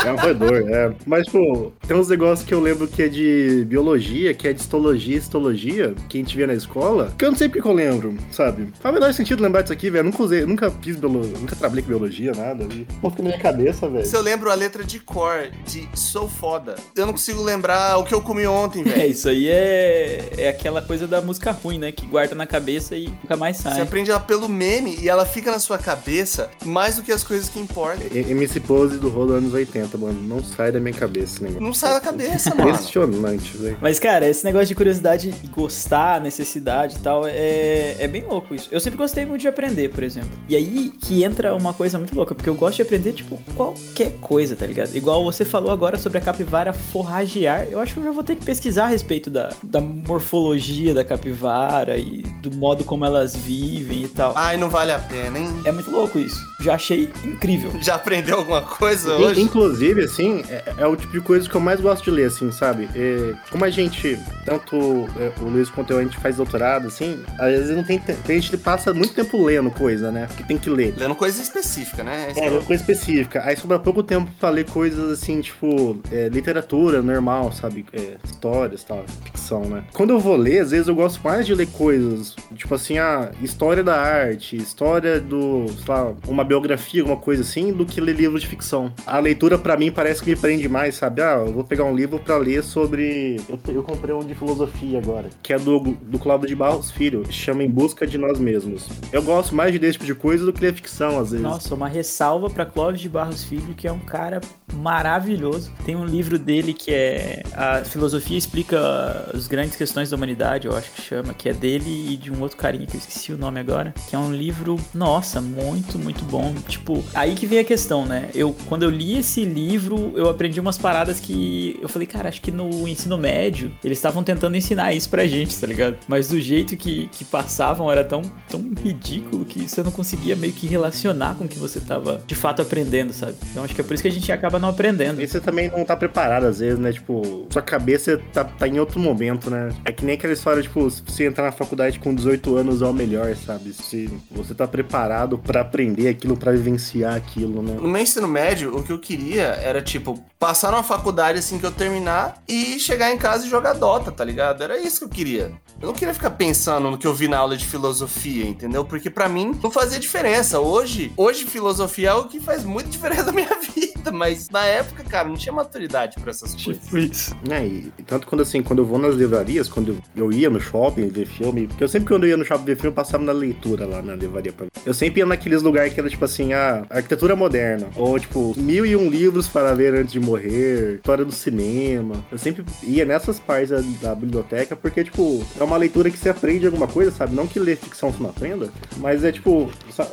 É um roedor, é. Mas, tipo, tem uns negócios que eu lembro que é de biologia, que é de histologia e histologia, que a gente via na escola, que eu não sei porque que eu lembro, sabe? Faz o menor sentido lembrar disso aqui, velho. Nunca usei, nunca fiz biologia, nunca trabalhei com biologia, nada. Pô, na minha cabeça, velho. Se eu lembro a letra de cor de Sou Foda, eu não consigo lembrar o que eu comi ontem, É, velho. isso aí é, é aquela coisa da música ruim, né? Que guarda na cabeça e nunca mais Você sai. aprende ela pelo meme e ela fica na sua cabeça mais do que as coisas que importam. E- MC Pose do rolo anos 80, mano. Não sai da minha cabeça esse negócio. Não sai da cabeça, mano. Impressionante, velho. Mas, cara, esse negócio de curiosidade e gostar, necessidade e tal, é, é bem louco isso. Eu sempre gostei muito de aprender, por exemplo. E aí que entra uma coisa muito louca, porque eu gosto de aprender, tipo, qualquer coisa, tá ligado? Igual você falou agora sobre a capivara forragear, eu acho que eu já vou ter que pesquisar a respeito da, da morfologia da capivara e do modo como elas vivem e tal. Ai, não vale a pena, hein? É muito louco isso. Já achei incrível. Já aprendeu alguma coisa In- hoje? Inclusive, assim, é, é o tipo de coisa que eu mais gosto de ler, assim, sabe? É, como a gente, tanto é, o Luiz quanto eu, a gente faz doutorado, assim, às vezes não tem tempo. A gente passa muito tempo lendo coisa, né? Que tem que ler. Lendo coisa específica, né? É, uma coisa específica. Aí sobra pouco tempo pra ler coisas coisas assim, tipo, é, literatura normal, sabe? É, histórias tal, ficção, né? Quando eu vou ler, às vezes eu gosto mais de ler coisas, tipo assim, a história da arte, história do, sei lá, uma biografia, alguma coisa assim, do que ler livros de ficção. A leitura, para mim, parece que me prende mais, sabe? Ah, eu vou pegar um livro para ler sobre. Eu, eu, comprei um de filosofia agora, que é do, do Cláudio de Barros Filho, chama Em Busca de Nós Mesmos. Eu gosto mais de desse tipo de coisa do que ler ficção, às vezes. Nossa, uma ressalva para Cláudio de Barros Filho, que é um cara maravilhoso. Tem um livro dele que é A Filosofia Explica as Grandes Questões da Humanidade, eu acho que chama, que é dele e de um outro carinha que eu esqueci o nome agora, que é um livro, nossa, muito, muito bom. Tipo, aí que vem a questão, né? Eu, quando eu li esse livro, eu aprendi umas paradas que eu falei, cara, acho que no ensino médio eles estavam tentando ensinar isso pra gente, tá ligado? Mas do jeito que, que passavam era tão, tão ridículo que você não conseguia meio que relacionar com o que você tava de fato aprendendo, sabe? Então acho que é por isso que a gente acaba não aprendendo. E você também não tá preparado às vezes, né? Tipo, sua cabeça tá, tá em outro momento, né? É que nem aquela história, tipo, se você entrar na faculdade com 18 anos é o melhor, sabe? Se você tá preparado para aprender aquilo, para vivenciar aquilo, né? No meu ensino médio, o que eu queria era, tipo, passar numa faculdade assim que eu terminar e chegar em casa e jogar Dota, tá ligado? Era isso que eu queria. Eu não queria ficar pensando no que eu vi na aula de filosofia, entendeu? Porque para mim não fazia diferença. Hoje, hoje filosofia é o que faz muita diferença na minha vida, mas na época, cara, não tinha maturidade para essas coisas. Tipo isso. É, e tanto quando assim, quando eu vou nas livrarias, quando eu ia no shopping ver filme, porque eu sempre quando eu ia no shopping ver filme, eu passava na leitura lá na livraria pra ver. Eu sempre ia naqueles lugares que era tipo assim, a arquitetura moderna, ou tipo, mil e um livros para ler antes de morrer, história do cinema. Eu sempre ia nessas partes da, da biblioteca, porque, tipo, é uma leitura que você aprende alguma coisa, sabe? Não que ler ficção você não aprenda, mas é tipo,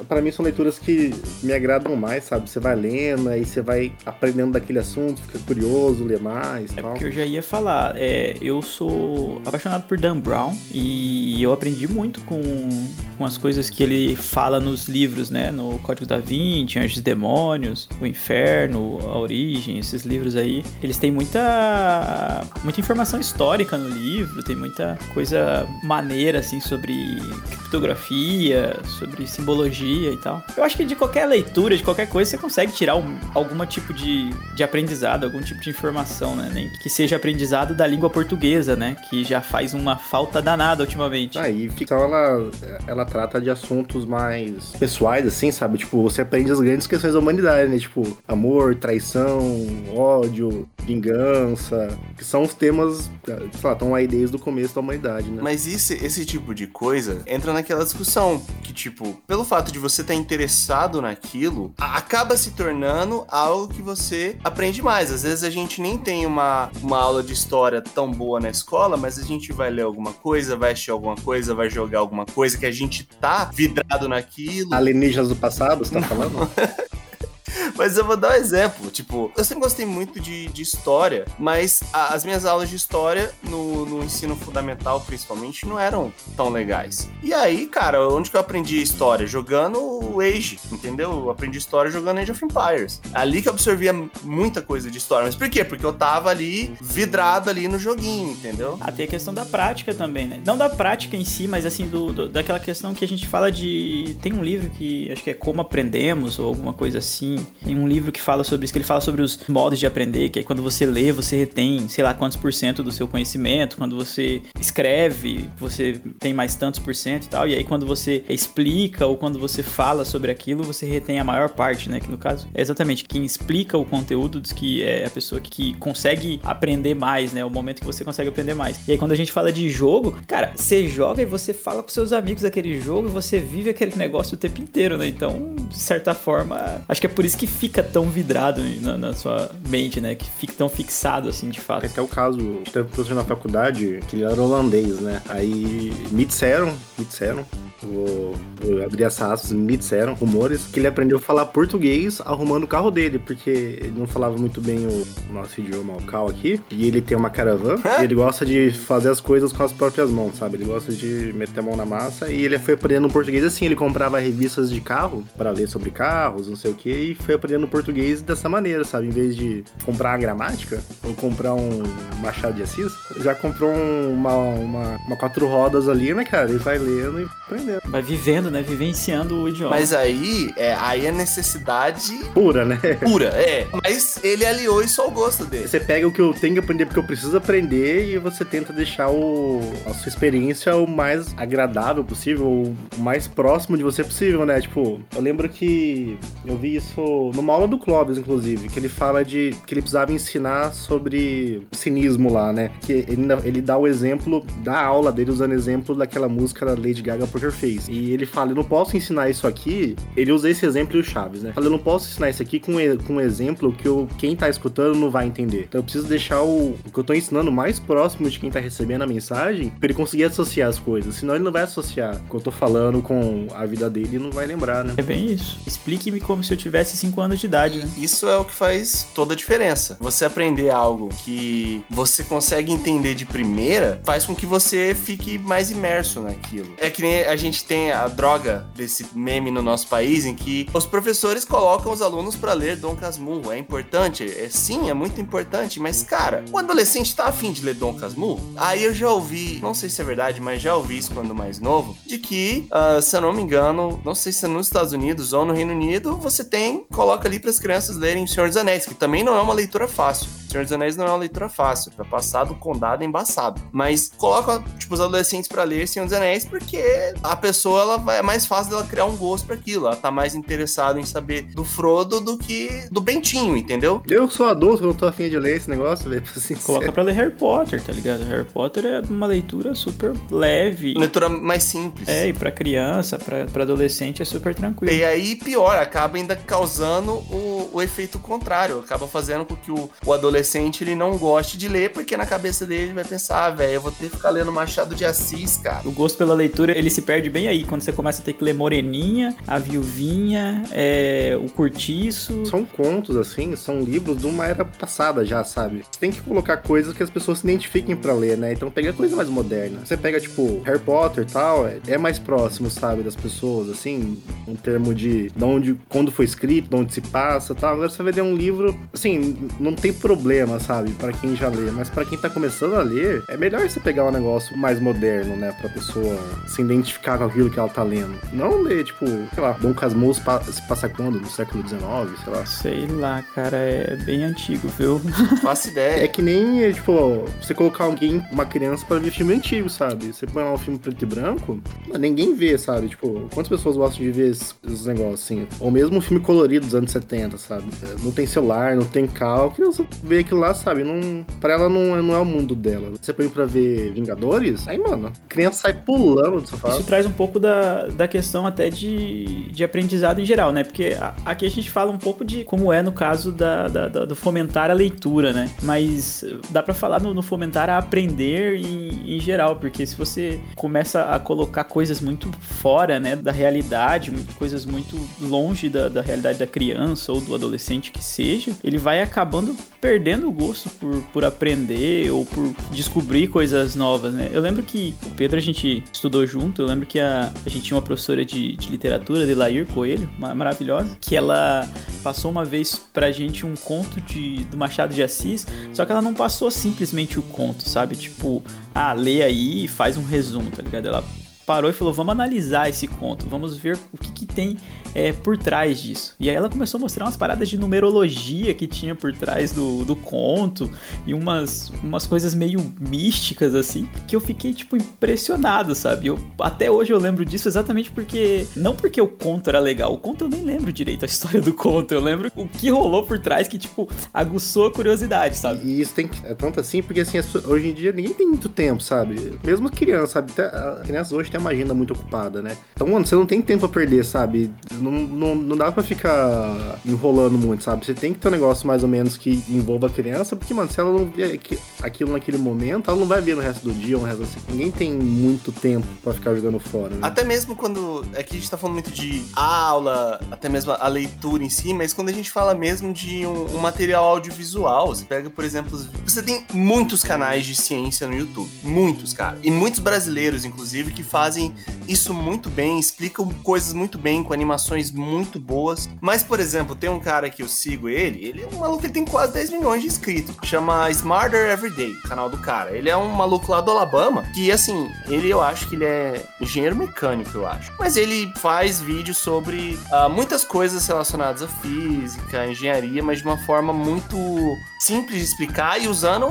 para mim são leituras que me agradam mais, sabe? Você vai lendo, aí você vai aprendendo daquele assunto, fica curioso, lê mais é tal. Porque eu já ia falar, é, eu sou apaixonado por Dan Brown e eu aprendi muito com, com as coisas que ele fala nos livros, né? No Código da Vinci, Anjos e Demônios, O Inferno, A Origem, esses livros aí. Eles têm muita, muita informação histórica no livro, tem muita coisa maneira, assim, sobre criptografia, sobre simbologia e tal. Eu acho que de qualquer leitura, de qualquer coisa, você consegue tirar um, algum tipo de, de aprendizado, algum tipo de informação, né? Nem que seja aprendizado da língua portuguesa, né? Que já faz uma falta danada ultimamente. Ah, e ficção, ela, ela trata de assuntos mais pessoais, assim, sabe? Tipo, você aprende as grandes questões da humanidade, né? Tipo, amor, traição, ódio, vingança, que são os temas, sei lá, estão aí desde o começo da humanidade, né? Mas esse, esse tipo de coisa entra naquela discussão que, tipo, pelo fato de você estar interessado naquilo, acaba se tornando algo que você aprende mais. Às vezes a gente nem tem uma, uma aula de história tão boa na escola, mas a gente vai ler alguma coisa, vai assistir alguma coisa, vai jogar alguma coisa que a gente tá vidrado naquilo. Alienígenas do passado, você tá falando? Mas eu vou dar um exemplo. Tipo, eu sempre gostei muito de, de história, mas a, as minhas aulas de história, no, no, ensino fundamental principalmente, não eram tão legais. E aí, cara, onde que eu aprendi história? Jogando o Age, entendeu? Eu aprendi história jogando Age of Empires. Ali que eu absorvia muita coisa de história. Mas por quê? Porque eu tava ali vidrado ali no joguinho, entendeu? Ah, tem a questão da prática também, né? Não da prática em si, mas assim, do, do, daquela questão que a gente fala de. Tem um livro que acho que é Como Aprendemos, ou alguma coisa assim, tem um livro que fala sobre isso, que ele fala sobre os modos de aprender, que é quando você lê, você retém, sei lá, quantos por cento do seu conhecimento, quando você escreve, você tem mais tantos por cento e tal, e aí quando você explica ou quando você fala sobre aquilo, você retém a maior parte, né, que no caso é exatamente quem explica o conteúdo diz que é a pessoa que, consegue aprender mais, né, o momento que você consegue aprender mais. E aí quando a gente fala de jogo, cara, você joga e você fala com seus amigos daquele jogo, você vive aquele negócio o tempo inteiro, né, então, de certa forma, acho que é por isso que fica tão vidrado na, na, sua mente, né? Que fica tão fixado assim, de fato. Até o caso, teve um professor na faculdade que ele era holandês, né? Aí me disseram, me disseram, vou, vou abrir as aspas, me disseram, rumores, que ele aprendeu a falar português arrumando o carro dele, porque ele não falava muito bem o nosso idioma local aqui. E ele tem uma caravana, e ele gosta de fazer as coisas com as próprias mãos, sabe? Ele gosta de meter a mão na massa e ele foi aprendendo português assim, ele comprava revistas de carro para ler sobre carros, não sei o que, e foi aprendendo português dessa maneira, sabe? Em vez de comprar a gramática, ou comprar um Machado de Assis, já comprou um- uma, uma, uma quatro rodas ali, né, cara? E vai lendo e aprendendo. Vai vivendo, né? Vivenciando o idioma. Mas aí, é, aí é necessidade Pura, né? pura, é. Mas ele aliou isso ao gosto dele. Você pega o que eu tenho que aprender porque eu preciso aprender e você tenta deixar o, a sua experiência o mais agradável possível, o mais próximo de você possível, né? Tipo, eu lembro que eu vi isso numa aula do Clóvis, inclusive, que ele fala de que ele precisava ensinar sobre cinismo lá, né? Que ele, ele dá o exemplo da aula dele usando exemplo daquela música da Lady Gaga Poker Face. E ele fala, eu não posso ensinar isso aqui. Ele usa esse exemplo e o Chaves, né? Fala, eu não posso ensinar isso aqui com, com um exemplo que eu, quem tá escutando não vai entender. Então eu preciso deixar o, o que eu tô ensinando mais próximo de quem tá recebendo a mensagem pra ele conseguir associar as coisas. Senão ele não vai associar o que eu tô falando com a vida dele e não vai lembrar, né? É bem isso. Explique-me como se eu tivesse 5 anos de idade, né? Isso é o que faz toda a diferença. Você aprender algo que você consegue entender de primeira faz com que você fique mais imerso naquilo. É que nem a gente tem a droga desse meme no nosso país em que os professores colocam os alunos pra ler Dom Casmurro. É importante? É, sim, é muito importante, mas cara, o adolescente tá afim de ler Dom Casmurro? Aí eu já ouvi, não sei se é verdade, mas já ouvi isso quando mais novo, de que, ah, se eu não me engano, não sei se é nos Estados Unidos ou no Reino Unido, você tem, coloca ali para as crianças lerem Senhor dos Anéis, que também não é uma leitura fácil. Senhor dos Anéis não é uma leitura fácil, pra passar do condado é embaçado. Mas coloca, tipo, os adolescentes pra ler Senhor dos Anéis porque a pessoa, ela vai, é mais fácil dela criar um gosto pra aquilo. Ela tá mais interessada em saber do Frodo do que do Bentinho, entendeu? Eu sou adulto, eu não tô afim de ler esse negócio, velho. Coloca pra ler Harry Potter, tá ligado? Harry Potter é uma leitura super leve. Leitura mais simples. É, e pra criança, pra, pra adolescente é super tranquilo. E aí, pior, acaba ainda causando o, o efeito contrário. Acaba fazendo com que o, o adolescente ele não goste de ler, porque na cabeça dele ele vai pensar, ah, velho, eu vou ter que ficar lendo Machado de Assis, cara. O gosto pela leitura, ele se perde bem aí, quando você começa a ter que ler Moreninha, A Viuvinha, é, O Curtiço. São contos, assim, são livros de uma era passada já, sabe? Tem que colocar coisas que as pessoas se identifiquem pra ler, né? Então pega coisa mais moderna. Você pega, tipo, Harry Potter e tal, é, é mais próximo, sabe, das pessoas, assim, um termo de, de onde, quando foi escrito, de onde se passa e tal. Agora você vai ler um livro, assim, não tem problema, sabe, pra quem já lê, mas pra quem tá começando a ler, é melhor você pegar um negócio mais moderno, né, pra pessoa se identificar com aquilo que ela tá lendo. Não ler, tipo, sei lá, Dom Casmurro se pa- se passa quando? No século XIX, sei lá. Sei lá, cara, é bem antigo, viu? Faço ideia. É que nem, tipo, você colocar alguém, uma criança, pra ver filme antigo, sabe? Você põe lá um filme preto e branco, ninguém vê, sabe? Tipo, quantas pessoas gostam de ver esses, esses negócios assim? Ou mesmo um filme colorido dos anos 70, sabe? É, Não tem celular, não tem carro. A criança vê aquilo lá, sabe? Não, pra ela não, é- não é o mundo dela. Você põe pra ver Vingadores, aí, mano, a criança sai pulando do sofá. Isso traz um pouco da, da questão até de, de aprendizado em geral, né? Porque aqui a gente fala um pouco de como é no caso da, da- da- do fomentar a leitura, né? Mas dá pra falar no, no fomentar a aprender em, em geral, porque se você começa a colocar coisas muito fora, né, da realidade, coisas muito longe da, da realidade da criança ou do adolescente que seja, ele vai acabando perdendo o gosto por, por aprender ou por descobrir coisas novas, né? Eu lembro que o Pedro a gente estudou junto, eu lembro que a, a gente tinha uma professora de, de literatura, de Lair Coelho, ma- maravilhosa, que ela passou uma vez pra gente um conto de, do Machado de Assis, só que ela não passou simplesmente o conto, sabe? Tipo, ah, lê aí e faz um resumo, tá ligado? Ela parou e falou: vamos analisar esse conto, vamos ver o que, que tem é, por trás disso. E aí ela começou a mostrar umas paradas de numerologia que tinha por trás do, do conto e umas, umas coisas meio místicas assim, que eu fiquei tipo impressionado, sabe? Eu, até hoje eu lembro disso exatamente porque. Não porque o conto era legal, o conto eu nem lembro direito a história do conto, eu lembro o que rolou por trás que, tipo, aguçou a curiosidade, sabe? E isso tem que, é tanto assim, porque assim, hoje em dia ninguém tem muito tempo, sabe? Mesmo criança, sabe? Até- A criança hoje tem uma agenda muito ocupada, né? Então, mano, você não tem tempo a perder, sabe? Não, não, não dá pra ficar enrolando muito, sabe? Você tem que ter um negócio mais ou menos que envolva a criança, porque, mano, se ela não vê aqui- aquilo naquele momento, ela não vai ver no resto do dia no resto assim. Ninguém tem muito tempo pra ficar jogando fora, né? Até mesmo quando. Aqui a gente tá falando muito de aula, até mesmo a leitura em si, mas quando a gente fala mesmo de um, um material audiovisual, você pega, por exemplo, você tem muitos canais de ciência no YouTube. Muitos, cara. E muitos brasileiros, inclusive, que fazem fazem isso muito bem, explicam coisas muito bem, com animações muito boas. Mas, por exemplo, tem um cara que eu sigo ele, ele é um maluco que tem quase 10 milhões de inscritos. Chama Smarter Everyday, o canal do cara. Ele é um maluco lá do Alabama, que assim, ele eu acho que ele é engenheiro mecânico, eu acho. Mas ele faz vídeos sobre uh, muitas coisas relacionadas à física, à engenharia, mas de uma forma muito simples de explicar e usando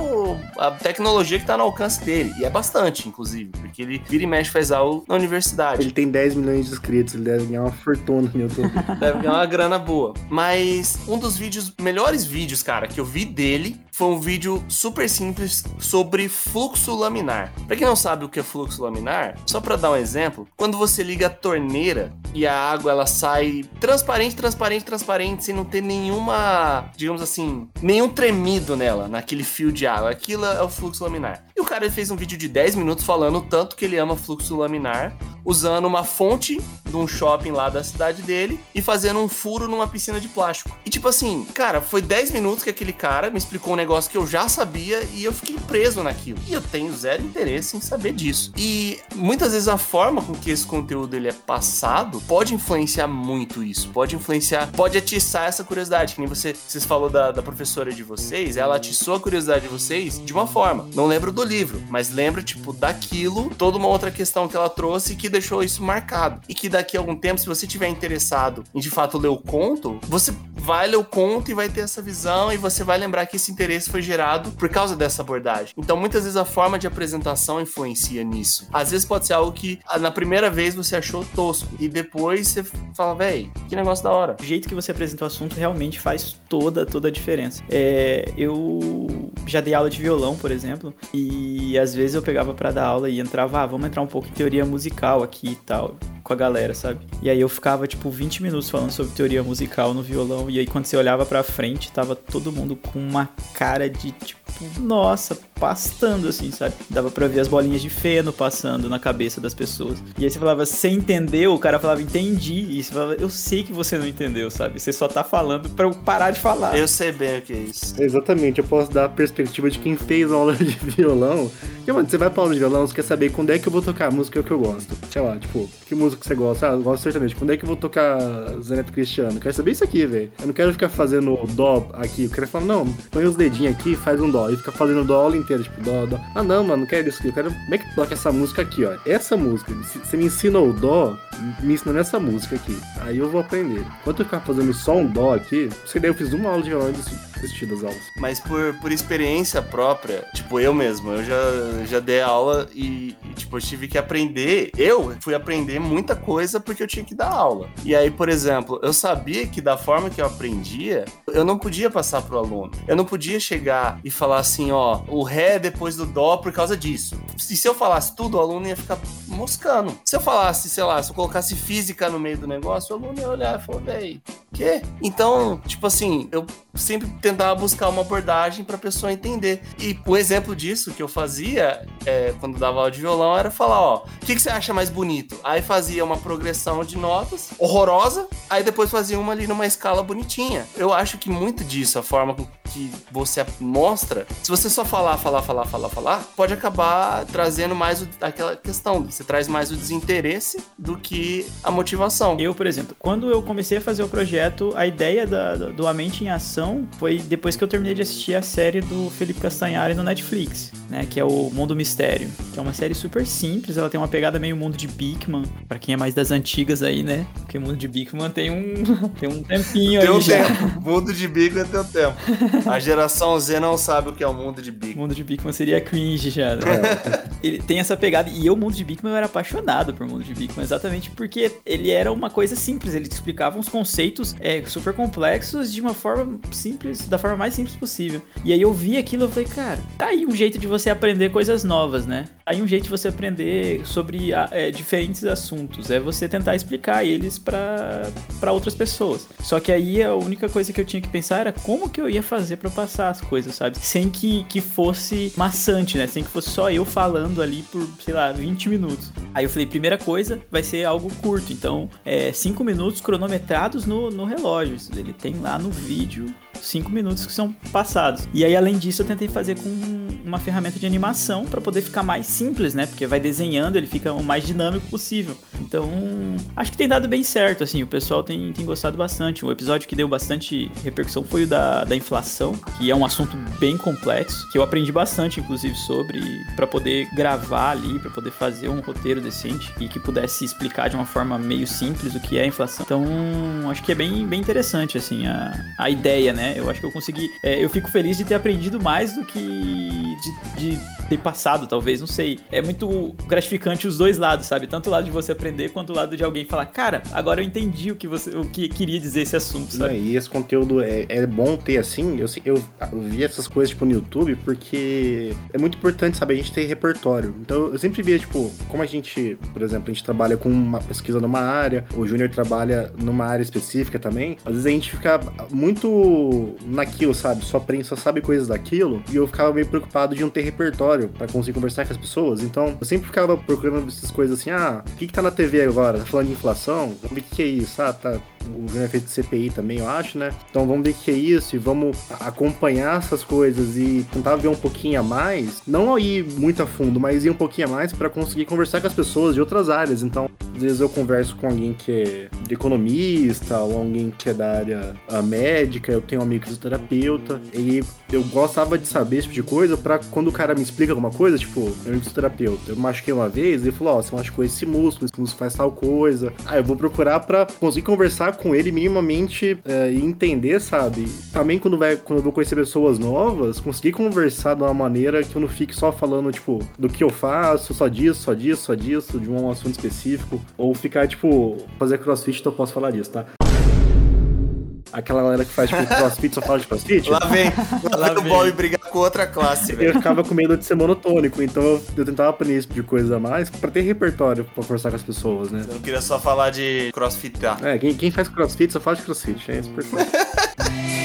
a tecnologia que tá no alcance dele. E é bastante, inclusive, porque ele vira e mexe faz algo na universidade. Ele tem 10 milhões de inscritos, ele deve ganhar uma fortuna no YouTube. deve ganhar uma grana boa. Mas um dos vídeos, melhores vídeos, cara, que eu vi dele foi um vídeo super simples sobre fluxo laminar. Para quem não sabe o que é fluxo laminar, só para dar um exemplo, quando você liga a torneira e a água ela sai transparente, transparente, transparente, sem não ter nenhuma, digamos assim, nenhum tremido nela, naquele fio de água. Aquilo é o fluxo laminar. O cara fez um vídeo de 10 minutos falando o tanto que ele ama fluxo laminar, usando uma fonte de um shopping lá da cidade dele e fazendo um furo numa piscina de plástico. E tipo assim, cara, foi 10 minutos que aquele cara me explicou um negócio que eu já sabia e eu fiquei preso naquilo. E eu tenho zero interesse em saber disso. E muitas vezes a forma com que esse conteúdo ele é passado pode influenciar muito isso. Pode influenciar, pode atiçar essa curiosidade. Que nem você, vocês falou da, da professora de vocês, ela atiçou a curiosidade de vocês de uma forma. Não lembro do livro, mas lembra, tipo, daquilo, toda uma outra questão que ela trouxe que deixou isso marcado. E que daqui a algum tempo, se você tiver interessado em de fato ler o conto, você vai ler o conto e vai ter essa visão e você vai lembrar que esse interesse foi gerado por causa dessa abordagem. Então, muitas vezes a forma de apresentação influencia nisso. Às vezes pode ser algo que ah, na primeira vez você achou tosco e depois você fala, véi, que negócio da hora. O jeito que você apresenta o assunto realmente faz toda, toda a diferença. É, eu já dei aula de violão, por exemplo, e às vezes eu pegava para dar aula e entrava, ah, vamos entrar um pouco em teoria musical aqui e tal com a galera, sabe? E aí eu ficava, tipo, 20 minutos falando sobre teoria musical no violão. E aí quando você olhava pra frente, tava todo mundo com uma cara de, tipo, nossa, pastando assim, sabe? Dava pra ver as bolinhas de feno passando na cabeça das pessoas. E aí você falava, você entendeu? O cara falava, entendi. E você falava, eu sei que você não entendeu, sabe? Você só tá falando pra eu parar de falar. Eu sei bem o que é isso. Exatamente, eu posso dar a perspectiva de quem fez aula de violão. Porque, mano, você vai pra aula de violão, você quer saber quando é que eu vou tocar a música que eu gosto. Sei lá, tipo, que música que você gosta? Ah, eu gosto certamente. Quando é que eu vou tocar Zé Neto Cristiano? Quero saber isso aqui, velho. Eu não quero ficar fazendo dó aqui. Eu quero falar, não, põe os dedinhos aqui e faz um dó. E fica fazendo dó a aula inteira, tipo, dó, dó. Ah, não, mano, não quero isso aqui. Eu quero. Como é que toca essa música aqui, ó? Essa música. Você me ensina o dó, me ensina nessa música aqui. Aí eu vou aprender. Enquanto eu ficar fazendo só um dó aqui, sei daí eu fiz uma aula de violão e desisti das aulas. Mas por, por experiência própria, tipo, eu mesmo, eu já, já dei aula e, e, tipo, eu tive que aprender. Eu fui aprender muita coisa porque eu tinha que dar aula. E aí, por exemplo, eu sabia que da forma que eu aprendia, eu não podia passar pro aluno. Eu não podia chegar e falar assim, ó, o ré depois do dó por causa disso. E se eu falasse tudo, o aluno ia ficar moscando. Se eu falasse, sei lá, se eu colocasse física no meio do negócio, o aluno ia olhar e falar, véi, quê? Então, tipo assim, eu sempre tentava buscar uma abordagem para a pessoa entender. E o exemplo disso que eu fazia é, quando dava aula de violão era falar, ó, o que, que, você acha mais bonito? Aí fazia uma progressão de notas horrorosa, aí depois fazia uma ali numa escala bonitinha. Eu acho que muito disso, a forma que você mostra, se você só falar, falar, falar, falar, falar, pode acabar trazendo mais o, aquela questão. Você traz mais o desinteresse do que a motivação. Eu, por exemplo, quando eu comecei a fazer o projeto, a ideia da, do A Mente em Ação foi depois que eu terminei de assistir a série do Felipe Castanhari no Netflix, né? Que é o Mundo Mistério. Que é uma série super simples, ela tem uma pegada meio mundo de Bigman, para quem é mais das antigas aí, né? Porque o mundo de Bigman tem um, tem um tempinho tem aí um já. Tempo. Mundo de Bigman tem um tempo. A geração Z não sabe o que é o mundo de Bigman. O mundo de Bigman seria cringe já, né? ele tem essa pegada. E eu, o mundo de Bigman, eu era apaixonado por mundo de Bigman, exatamente porque ele era uma coisa simples, ele explicava uns conceitos é, super complexos de uma forma simples, da forma mais simples possível. E aí eu vi aquilo e falei, cara, tá aí um jeito de você aprender coisas novas, né? Tá aí um jeito de você aprender sobre é, diferentes assuntos. É você tentar explicar eles para outras pessoas. Só que aí a única coisa que eu tinha que pensar era como que eu ia fazer para passar as coisas, sabe? Sem que, que fosse maçante, né? Sem que fosse só eu falando ali por, sei lá, 20 minutos. Aí eu falei, primeira coisa, vai ser algo curto. Então, é 5 minutos cronometrados no, no relógio. Ele tem lá no vídeo cinco minutos que são passados. E aí, além disso, eu tentei fazer com uma ferramenta de animação para poder ficar mais simples, né? Porque vai desenhando, ele fica o mais dinâmico possível. Então, acho que tem dado bem certo, assim, o pessoal tem, tem gostado bastante. O episódio que deu bastante repercussão foi o da, da inflação, que é um assunto bem complexo, que eu aprendi bastante, inclusive, sobre, para poder gravar ali, para poder fazer um roteiro decente e que pudesse explicar de uma forma meio simples o que é a inflação. Então, acho que é bem, bem interessante, assim, a, a ideia, né? Eu acho que eu consegui. É, eu fico feliz de ter aprendido mais do que de, de ter passado, talvez, não sei. É muito gratificante os dois lados, sabe? Tanto o lado de você aprender quanto o lado de alguém falar, cara, agora eu entendi o que você o que queria dizer esse assunto, sabe? e esse conteúdo é, é bom ter assim. Eu, eu, eu vi essas coisas tipo no YouTube porque é muito importante, sabe? A gente ter repertório. Então eu sempre via, tipo, como a gente, por exemplo, a gente trabalha com uma pesquisa numa área, o Júnior trabalha numa área específica também. Às vezes a gente fica muito naquilo, sabe? Só aprende, só sabe coisas daquilo. E eu ficava meio preocupado de não ter repertório para conseguir conversar com as pessoas. Então eu sempre ficava procurando essas coisas assim: ah, o que, que tá na TV agora? Tá falando de inflação? Vamos ver o que, que é isso. Ah, tá o governo é feito de CPI também, eu acho, né? Então vamos ver o que é isso e vamos acompanhar essas coisas e tentar ver um pouquinho a mais. Não ir muito a fundo, mas ir um pouquinho a mais para conseguir conversar com as pessoas de outras áreas. Então, às vezes eu converso com alguém que é economista ou alguém que é da área médica, eu tenho um amigo fisioterapeuta, e eu gostava de saber esse tipo de coisa para quando o cara me explica alguma coisa, tipo, eu fisioterapeuta, eu machuquei uma vez, ele falou, ó, oh, você machucou esse músculo, esse músculo faz tal coisa. Aí eu vou procurar para conseguir conversar com ele minimamente é, e entender, sabe? Também quando, vai, quando eu vou conhecer pessoas novas, conseguir conversar de uma maneira que eu não fique só falando, tipo, do que eu faço, só disso, só disso, só disso, de um assunto específico. Ou ficar, tipo, fazer crossfit, então eu posso falar disso, tá? Aquela galera que faz tipo, crossfit só fala de crossfit. Lá vem, lá vem o Bob brigar com outra classe, velho. Eu ficava com medo de ser monotônico, então eu, eu tentava aprender esse tipo de coisa a mais pra ter repertório pra conversar com as pessoas, né? Eu não queria só falar de crossfit, tá? É, quem, quem faz crossfit só fala de crossfit, é isso perfeito.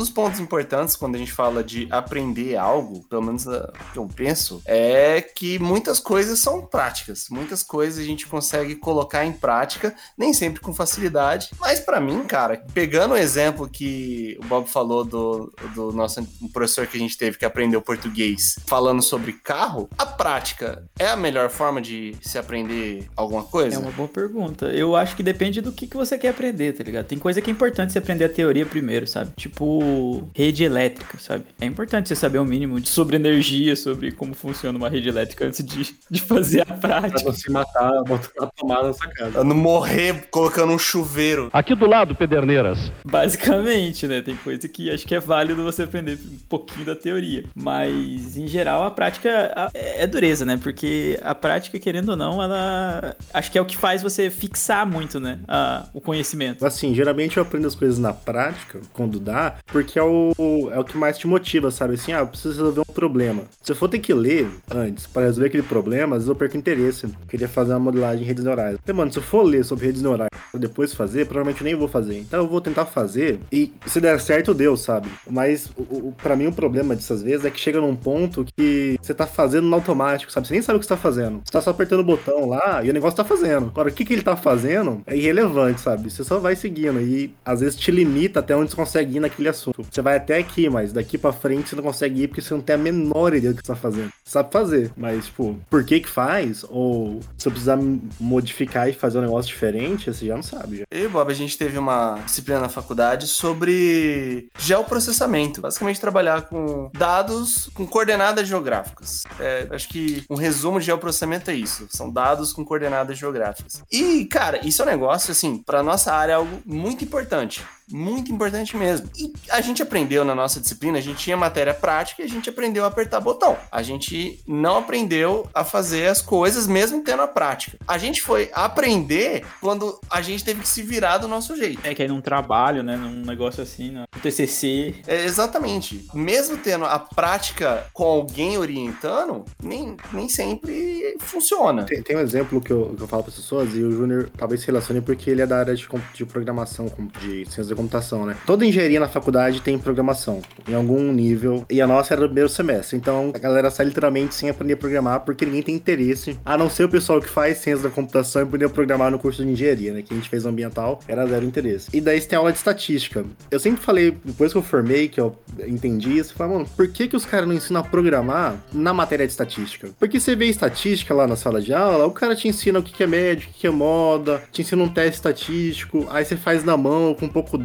dos pontos importantes quando a gente fala de aprender algo, pelo menos o que eu penso, é que muitas coisas são práticas. Muitas coisas a gente consegue colocar em prática, nem sempre com facilidade. Mas para mim, cara, pegando o exemplo que o Bob falou do, do nosso professor que a gente teve que aprendeu português, falando sobre carro, a prática é a melhor forma de se aprender alguma coisa? É uma boa pergunta. Eu acho que depende do que, que você quer aprender, tá ligado? Tem coisa que é importante você aprender a teoria primeiro, sabe? Tipo, rede elétrica, sabe? É importante você saber o mínimo sobre energia, sobre como funciona uma rede elétrica antes de, de fazer a prática. Pra não se matar, botar a tomada na sua casa. Pra não morrer colocando um chuveiro. Aqui do lado, Pederneiras. Basicamente, né? Tem coisa que acho que é válido você aprender um pouquinho da teoria. Mas, em geral, a prática é dureza, né? Porque a prática, querendo ou não, ela. Acho que é o que faz você fixar muito, né? A, o conhecimento. Assim, geralmente eu aprendo as coisas na prática, quando dá, porque é o, é o que mais te motiva, sabe? Assim, ah, eu preciso resolver um problema. Se eu for ter que ler antes para resolver aquele problema, às vezes eu perco interesse. Eu queria fazer uma modelagem em redes neurais. Então, mano, se eu for ler sobre redes neurais depois fazer, provavelmente nem vou fazer. Então eu vou tentar fazer e se der certo, deu, sabe? Mas o, pra mim o problema dessas vezes é que chega num ponto que você tá fazendo no automático, sabe? Você nem sabe o que você tá fazendo. Você tá só apertando o botão lá e o negócio tá fazendo. Agora, o que, que ele tá fazendo é irrelevante, sabe? Você só vai seguindo e às vezes te limita até onde você consegue ir naquele assunto. Você vai até aqui, mas daqui para frente você não consegue ir porque você não tem a menor ideia do que você tá fazendo. Você sabe fazer, mas, tipo, por que que faz? Ou se eu precisar modificar e fazer um negócio diferente, você já não sabe. Já. E, Bob, a gente teve uma disciplina na faculdade sobre geoprocessamento. Basicamente, trabalhar com dados com coordenadas geográficas. É, acho que um resumo de geoprocessamento é isso. São dados com coordenadas geográficas. E, cara, isso é um negócio, assim, para nossa área é algo muito importante muito importante mesmo. E a gente aprendeu na nossa disciplina, a gente tinha matéria prática e a gente aprendeu a apertar botão. A gente não aprendeu a fazer as coisas mesmo tendo a prática. A gente foi aprender quando a gente teve que se virar do nosso jeito. É que aí num trabalho, né, num negócio assim, no TCC. É, exatamente. Mesmo tendo a prática com alguém orientando, nem, nem sempre funciona. Tem, tem um exemplo que eu, que eu falo para as pessoas e o Júnior talvez se relacione porque ele é da área de, de programação, de ciências computação, né? Toda engenharia na faculdade tem programação, em algum nível, e a nossa era do primeiro semestre. Então a galera sai literalmente sem aprender a programar porque ninguém tem interesse, a não ser o pessoal que faz ciência da computação e poder programar no curso de engenharia, né? Que a gente fez ambiental, era zero interesse. E daí você tem aula de estatística. Eu sempre falei, depois que eu formei, que eu entendi isso, eu falei, mano, por que, que os caras não ensinam a programar na matéria de estatística? Porque você vê estatística lá na sala de aula, o cara te ensina o que, que é médio, o que, que é moda, te ensina um teste estatístico, aí você faz na mão, com pouco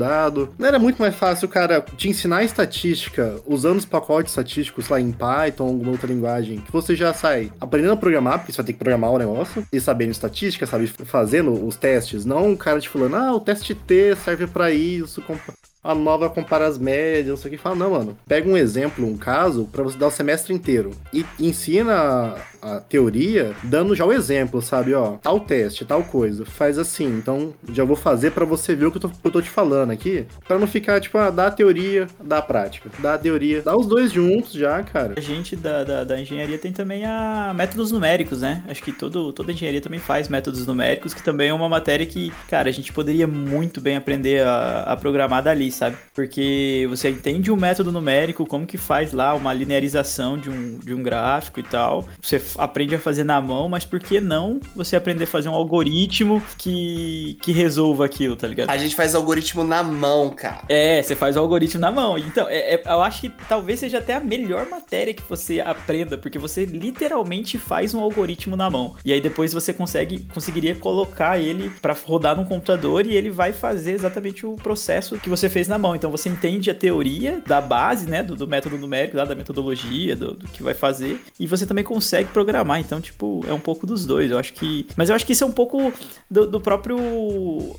Não era muito mais fácil cara te ensinar estatística usando os pacotes estatísticos lá em Python, alguma outra linguagem, que você já sai aprendendo a programar, porque você vai ter que programar o negócio, e sabendo estatística, sabe, fazendo os testes, não o cara te falando, ah, o teste T serve para isso, a nova compara as médias, não sei o que. Fala, não, mano, pega um exemplo, um caso, para você dar o semestre inteiro e ensina a teoria, dando já o exemplo, sabe? Ó, tal teste, tal coisa, faz assim. Então, já vou fazer para você ver o que eu, tô, eu tô te falando aqui, para não ficar, tipo, ah, dá a teoria, dá a prática. Dá a teoria, dá os dois juntos já, cara. A gente da, da, da engenharia tem também a métodos numéricos, né? Acho que todo, toda engenharia também faz métodos numéricos, que também é uma matéria que, cara, a gente poderia muito bem aprender a, a programar dali, sabe? Porque você entende um método numérico, como que faz lá uma linearização de um, de um gráfico e tal. Você aprende a fazer na mão, mas por que não você aprender a fazer um algoritmo que, que resolva aquilo, tá ligado? A gente faz algoritmo na mão, cara. É, você faz o algoritmo na mão. Então, é, é, eu acho que talvez seja até a melhor matéria que você aprenda, porque você literalmente faz um algoritmo na mão. E aí depois você consegue conseguiria colocar ele para rodar num computador e ele vai fazer exatamente o processo que você fez na mão. Então você entende a teoria da base, né, do, do método numérico, lá, da metodologia, do, do que vai fazer, e você também consegue programar. Então, tipo, é um pouco dos dois. Eu acho que. Mas eu acho que isso é um pouco do, do próprio.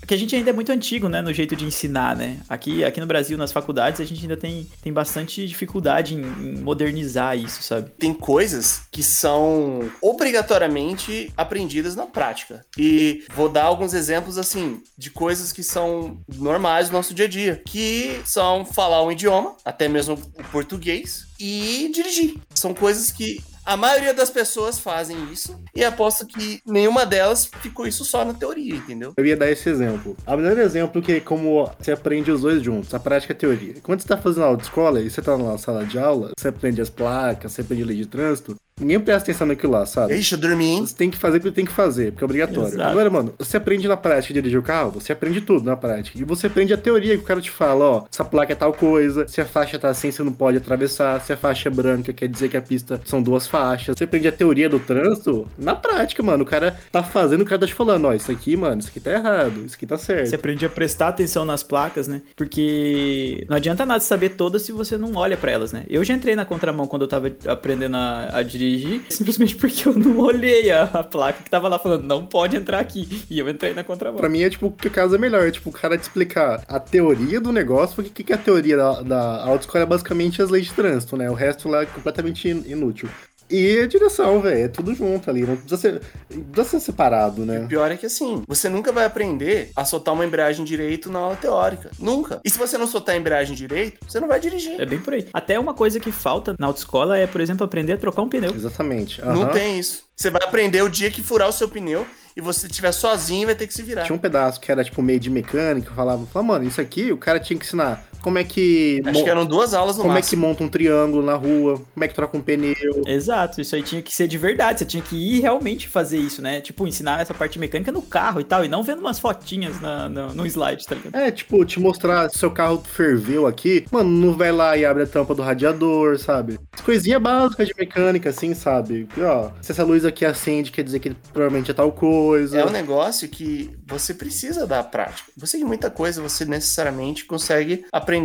Que a gente ainda é muito antigo, né? No jeito de ensinar, né? Aqui, aqui no Brasil, nas faculdades, a gente ainda tem, tem bastante dificuldade em, em modernizar isso, sabe? Tem coisas que são obrigatoriamente aprendidas na prática. E vou dar alguns exemplos, assim, de coisas que são normais do nosso dia a dia, que são falar um idioma, até mesmo o português, e dirigir. São coisas que a maioria das pessoas fazem isso e aposto que nenhuma delas ficou isso só na teoria, entendeu? Eu ia dar esse exemplo. O melhor exemplo que é como você aprende os dois juntos, a prática e a teoria. Quando você tá fazendo aula de escola e você tá na sala de aula, você aprende as placas, você aprende lei de trânsito, Ninguém presta atenção naquilo lá, sabe? Ixi, eu dormi, hein? Você tem que fazer o que tem que fazer, porque é obrigatório. Exato. Agora, mano, você aprende na prática dirigir o carro, você aprende tudo na prática. E você aprende a teoria que o cara te fala, ó, essa placa é tal coisa, se a faixa tá assim, você não pode atravessar, se a faixa é branca, quer dizer que a pista são duas faixas. Você aprende a teoria do trânsito na prática, mano. O cara tá fazendo, o cara tá te falando, ó, isso aqui, mano, isso aqui tá errado, isso aqui tá certo. Você aprende a prestar atenção nas placas, né? Porque não adianta nada saber todas se você não olha para elas, né? Eu já entrei na contramão quando eu tava aprendendo a, a dirigir, simplesmente porque eu não olhei a, a, placa que tava lá falando, não pode entrar aqui. E eu entrei na contramão. Pra mim é tipo, que caso é melhor, é tipo, o cara te explicar a teoria do negócio, porque o que, que é a teoria da, da autoescola é basicamente as leis de trânsito, né? O resto lá é completamente inútil. E a direção, velho, é tudo junto ali, não precisa ser, não precisa ser separado, né? O pior é que assim, você nunca vai aprender a soltar uma embreagem direito na aula teórica. Nunca. E se você não soltar a embreagem direito, você não vai dirigir. É bem por aí. Até uma coisa que falta na autoescola é, por exemplo, aprender a trocar um pneu. Exatamente. Uhum. Não tem isso. Você vai aprender o dia que furar o seu pneu e você estiver sozinho vai ter que se virar. Tinha um pedaço que era tipo meio de mecânica, eu falava, falava, mano, isso aqui o cara tinha que ensinar como é que. Acho que eram duas aulas no Como máximo. é que monta um triângulo na rua, como é que troca um pneu. Exato, isso aí tinha que ser de verdade, você tinha que ir realmente fazer isso, né? Tipo, ensinar essa parte mecânica no carro e tal, e não vendo umas fotinhas na, na, no slide, tá ligado? É, tipo, te mostrar se seu carro ferveu aqui, mano, não vai lá e abre a tampa do radiador, sabe? Coisinha básica de mecânica, assim, sabe? Ó, se essa luz aqui acende, quer dizer que provavelmente é tal coisa. É um negócio que você precisa da prática. Você que muita coisa você necessariamente consegue aprender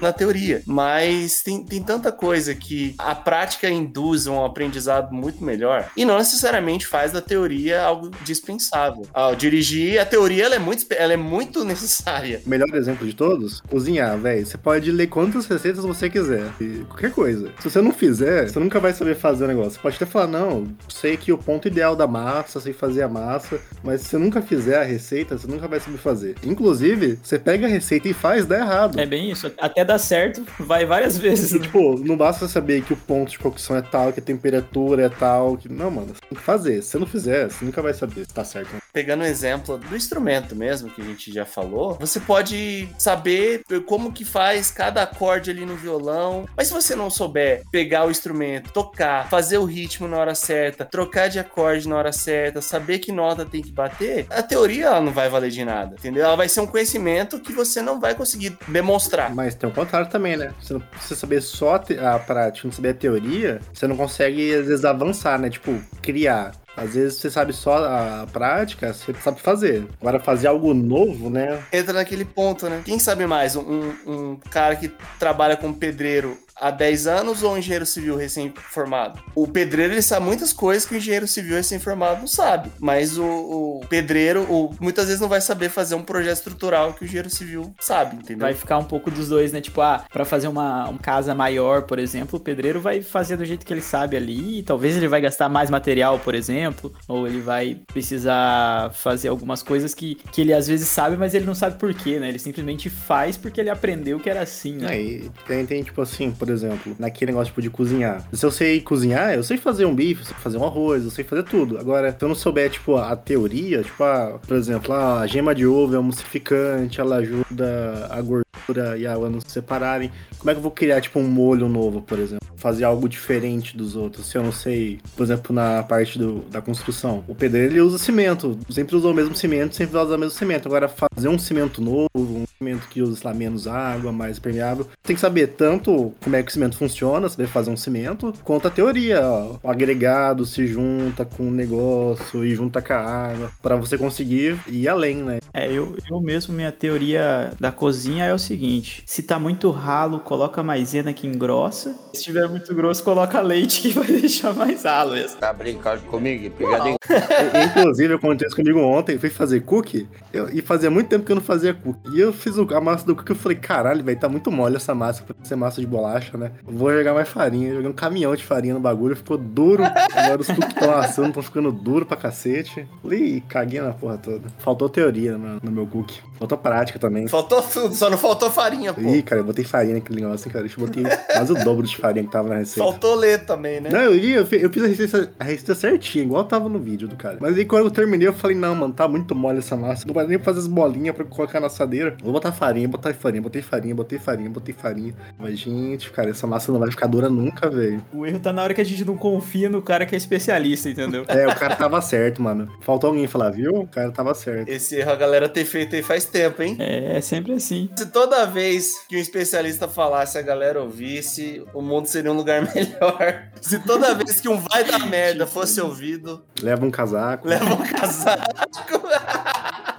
na teoria, mas tem, tem tanta coisa que a prática induz a um aprendizado muito melhor e não necessariamente faz da teoria algo dispensável. Ao dirigir, a teoria ela é, muito, ela é muito necessária. O melhor exemplo de todos, cozinhar, velho. Você pode ler quantas receitas você quiser, qualquer coisa. Se você não fizer, você nunca vai saber fazer o negócio. Você pode até falar, não, sei que o ponto ideal da massa, sei fazer a massa, mas se você nunca fizer a receita, você nunca vai saber fazer. Inclusive, você pega a receita e faz, dá errado. É bem isso. Até dar certo, vai várias vezes. E, tipo, não basta saber que o ponto de cocção é tal, que a temperatura é tal. Que... Não, mano, você tem que fazer. Se você não fizer, você nunca vai saber se tá certo. Pegando o exemplo do instrumento mesmo, que a gente já falou, você pode saber como que faz cada acorde ali no violão, mas se você não souber pegar o instrumento, tocar, fazer o ritmo na hora certa, trocar de acorde na hora certa, saber que nota tem que bater, a teoria ela não vai valer de nada, entendeu? Ela vai ser um conhecimento que você não vai conseguir demonstrar. Mas tem o contrário também, né? Você não precisa saber só a prática, não saber a teoria, você não consegue, às vezes, avançar, né? Tipo, criar. Às vezes você sabe só a prática, você sabe fazer. Agora, fazer algo novo, né? Entra naquele ponto, né? Quem sabe mais? Um, um cara que trabalha como pedreiro há 10 anos ou um engenheiro civil recém-formado? O pedreiro, ele sabe muitas coisas que o engenheiro civil recém-formado não sabe. Mas o, o pedreiro, o- muitas vezes não vai saber fazer um projeto estrutural que o engenheiro civil sabe, entendeu? Vai ficar um pouco dos dois, né? Tipo, ah, pra fazer uma, uma casa maior, por exemplo, o pedreiro vai fazer do jeito que ele sabe ali. E talvez ele vai gastar mais material, por exemplo. Ou ele vai precisar fazer algumas coisas que, que ele às vezes sabe, mas ele não sabe por quê, né? Ele simplesmente faz porque ele aprendeu que era assim, né? Aí tem, tem, tipo assim, por exemplo, naquele negócio tipo, de cozinhar. Se eu sei cozinhar, eu sei fazer um bife, eu sei fazer um arroz, eu sei fazer tudo. Agora, se eu não souber, tipo, a teoria, tipo, ah, por exemplo, a gema de ovo é emulsificante, ela ajuda a gordura e a água não se separarem. Como é que eu vou criar, tipo, um molho novo, por exemplo? Fazer algo diferente dos outros, se eu não sei, por exemplo, na parte do, da construção. O pedreiro, ele usa cimento, sempre usou o mesmo cimento, sempre vai usar o mesmo cimento. Agora, fazer um cimento novo, um cimento que usa, sei lá, menos água, mais permeável, tem que saber tanto como é que o cimento funciona, saber fazer um cimento, quanto a teoria, ó. O agregado se junta com o negócio e junta com a água, pra você conseguir ir além, né? É, eu, eu mesmo, minha teoria da cozinha é o seguinte: se tá muito ralo, coloca maisena que engrossa. Se tiver muito grosso, coloca leite que vai deixar mais ralo mesmo. Tá brincando comigo? Pegadinha. Inclusive, aconteceu isso comigo ontem, eu fui fazer cookie, eu- e fazia muito tempo que eu não fazia cookie. E eu fiz o- a massa do cookie, eu falei, caralho, velho, tá muito mole essa massa, pra ser massa de bolacha, né? Vou jogar mais farinha. Joguei um caminhão de farinha no bagulho, ficou duro. Agora os cookies estão assando, estão ficando duro pra cacete. Falei, "Ih, caguei na porra toda. Faltou teoria no, no meu cookie. Faltou prática também. Faltou tudo, só não faltou farinha, pô. Ih, cara, eu botei farinha naquele negócio, hein, cara. Eu botei quase o dobro de farinha que tava na receita. Faltou ler também, né? Não, eu, ia, eu, eu fiz a receita, a receita certinha, igual tava no vídeo do cara. Mas aí quando eu terminei, eu falei, não, mano, tá muito mole essa massa. Não vai nem fazer as bolinhas pra colocar na assadeira. Vou botar farinha, botar farinha, botei farinha, botei farinha, botei farinha. Mas, gente, cara, essa massa não vai ficar dura nunca, velho. O erro tá na hora que a gente não confia no cara que é especialista, entendeu? É, o cara tava certo, mano. Faltou alguém falar, viu? O cara tava certo. Esse erro a galera ter feito aí faz tempo, hein? É, é sempre assim. Se toda vez que um especialista falasse a galera ouvisse, o mundo seria um lugar melhor. Se toda vez que um vai dar merda fosse ouvido, Leva um casaco. leva um casaco.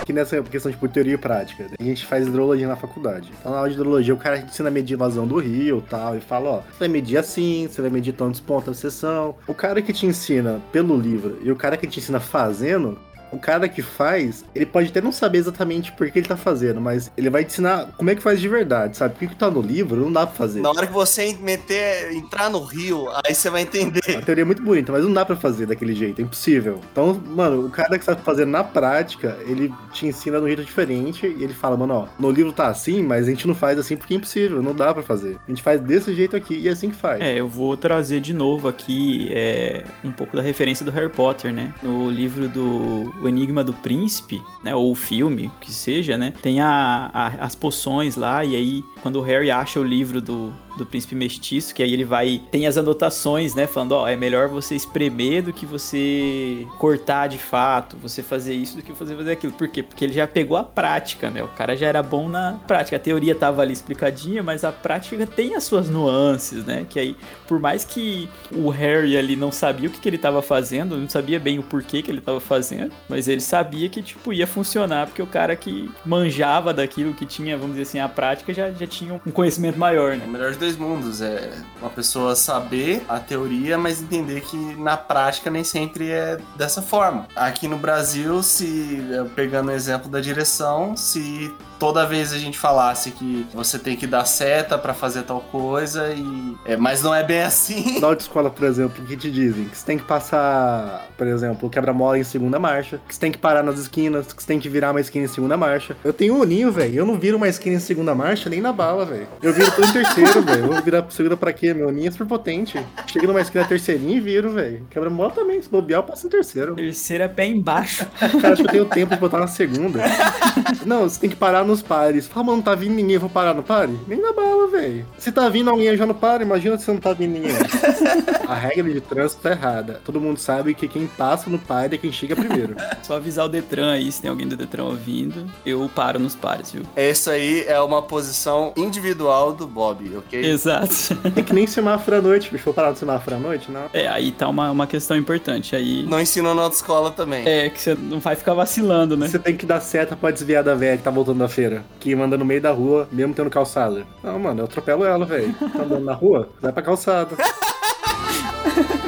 Aqui nessa questão de tipo, teoria e prática, a gente faz hidrologia na faculdade. Então, na aula de hidrologia, o cara ensina a medir a vazão do rio e tal, e fala, ó, você vai medir assim, você vai medir tantos pontos na seção. O cara que te ensina pelo livro e o cara que te ensina fazendo, o cara que faz, ele pode até não saber exatamente por que ele tá fazendo, mas ele vai te ensinar como é que faz de verdade, sabe? Porque o que tá no livro não dá pra fazer. Na hora que você meter, entrar no rio, aí você vai entender. A teoria é muito bonita, mas não dá pra fazer daquele jeito, é impossível. Então, mano, o cara que sabe fazer na prática, ele te ensina de um jeito diferente e ele fala, mano, ó, no livro tá assim, mas a gente não faz assim porque é impossível, não dá pra fazer. A gente faz desse jeito aqui e é assim que faz. É, eu vou trazer de novo aqui é, um pouco da referência do Harry Potter, né? No livro do O Enigma do Príncipe, né? Ou o filme, que seja, né? Tem a, a- as poções lá, e aí quando o Harry acha o livro do, do Príncipe Mestiço, que aí ele vai. Tem as anotações, né? Falando, ó, é melhor você espremer do que você cortar de fato, você fazer isso do que você fazer aquilo. Por quê? Porque ele já pegou a prática, né? O cara já era bom na prática. A teoria tava ali explicadinha, mas a prática tem as suas nuances, né? Que aí, por mais que o Harry ali não sabia o que, que ele tava fazendo, não sabia bem o porquê que ele tava fazendo, mas ele sabia que, tipo, ia funcionar, porque o cara que manjava daquilo, que tinha, vamos dizer assim, a prática, já, já tinha um conhecimento maior, É né? o melhor dos dois mundos. É uma pessoa saber a teoria, mas entender que na prática nem sempre é dessa forma. Aqui no Brasil, se pegando o exemplo da direção, se toda vez a gente falasse que você tem que dar seta pra fazer tal coisa e. É, mas não é bem assim. Na autoescola, por exemplo, o que te dizem? Que você tem que passar, por exemplo, o quebra-mola em segunda marcha, que você tem que parar nas esquinas, que você tem que virar uma esquina em segunda marcha. Eu tenho um olhinho, velho. Eu não viro uma esquina em segunda marcha nem na bala, velho. Eu viro tudo em terceiro, velho. Eu vou virar segunda pra quê? Meu olhinho é super potente. Chego numa esquina terceirinha e viro, velho. Quebra-mola também. Se bobear, eu passo em terceiro. Terceira é pé embaixo. Cara, acho que eu tenho tempo de botar na segunda. Não, você tem que parar nos pares. Fala, mano, tá vindo ninguém, eu vou parar no pare? Nem na bala, velho. Se tá vindo alguém já no pare, imagina se não tá vindo ninguém. A regra de trânsito tá errada. Todo mundo sabe que quem passa no pare é quem chega primeiro. Só avisar o Detran aí, se tem alguém do Detran ouvindo, eu paro nos pares, viu? Essa aí é uma posição individual do Bob, ok? Exato. É que nem semáforo à noite, bicho. Vou parar no semáforo à noite? Não. É, aí tá uma, uma questão importante. Aí. Não ensinam na autoescola também. É, que você não vai ficar vacilando, né? Você tem que dar seta pra desviar da velha que tá voltando da Que manda no meio da rua, mesmo tendo calçada. Não, mano, eu atropelo ela, velho. Tá andando na rua? Vai pra calçada.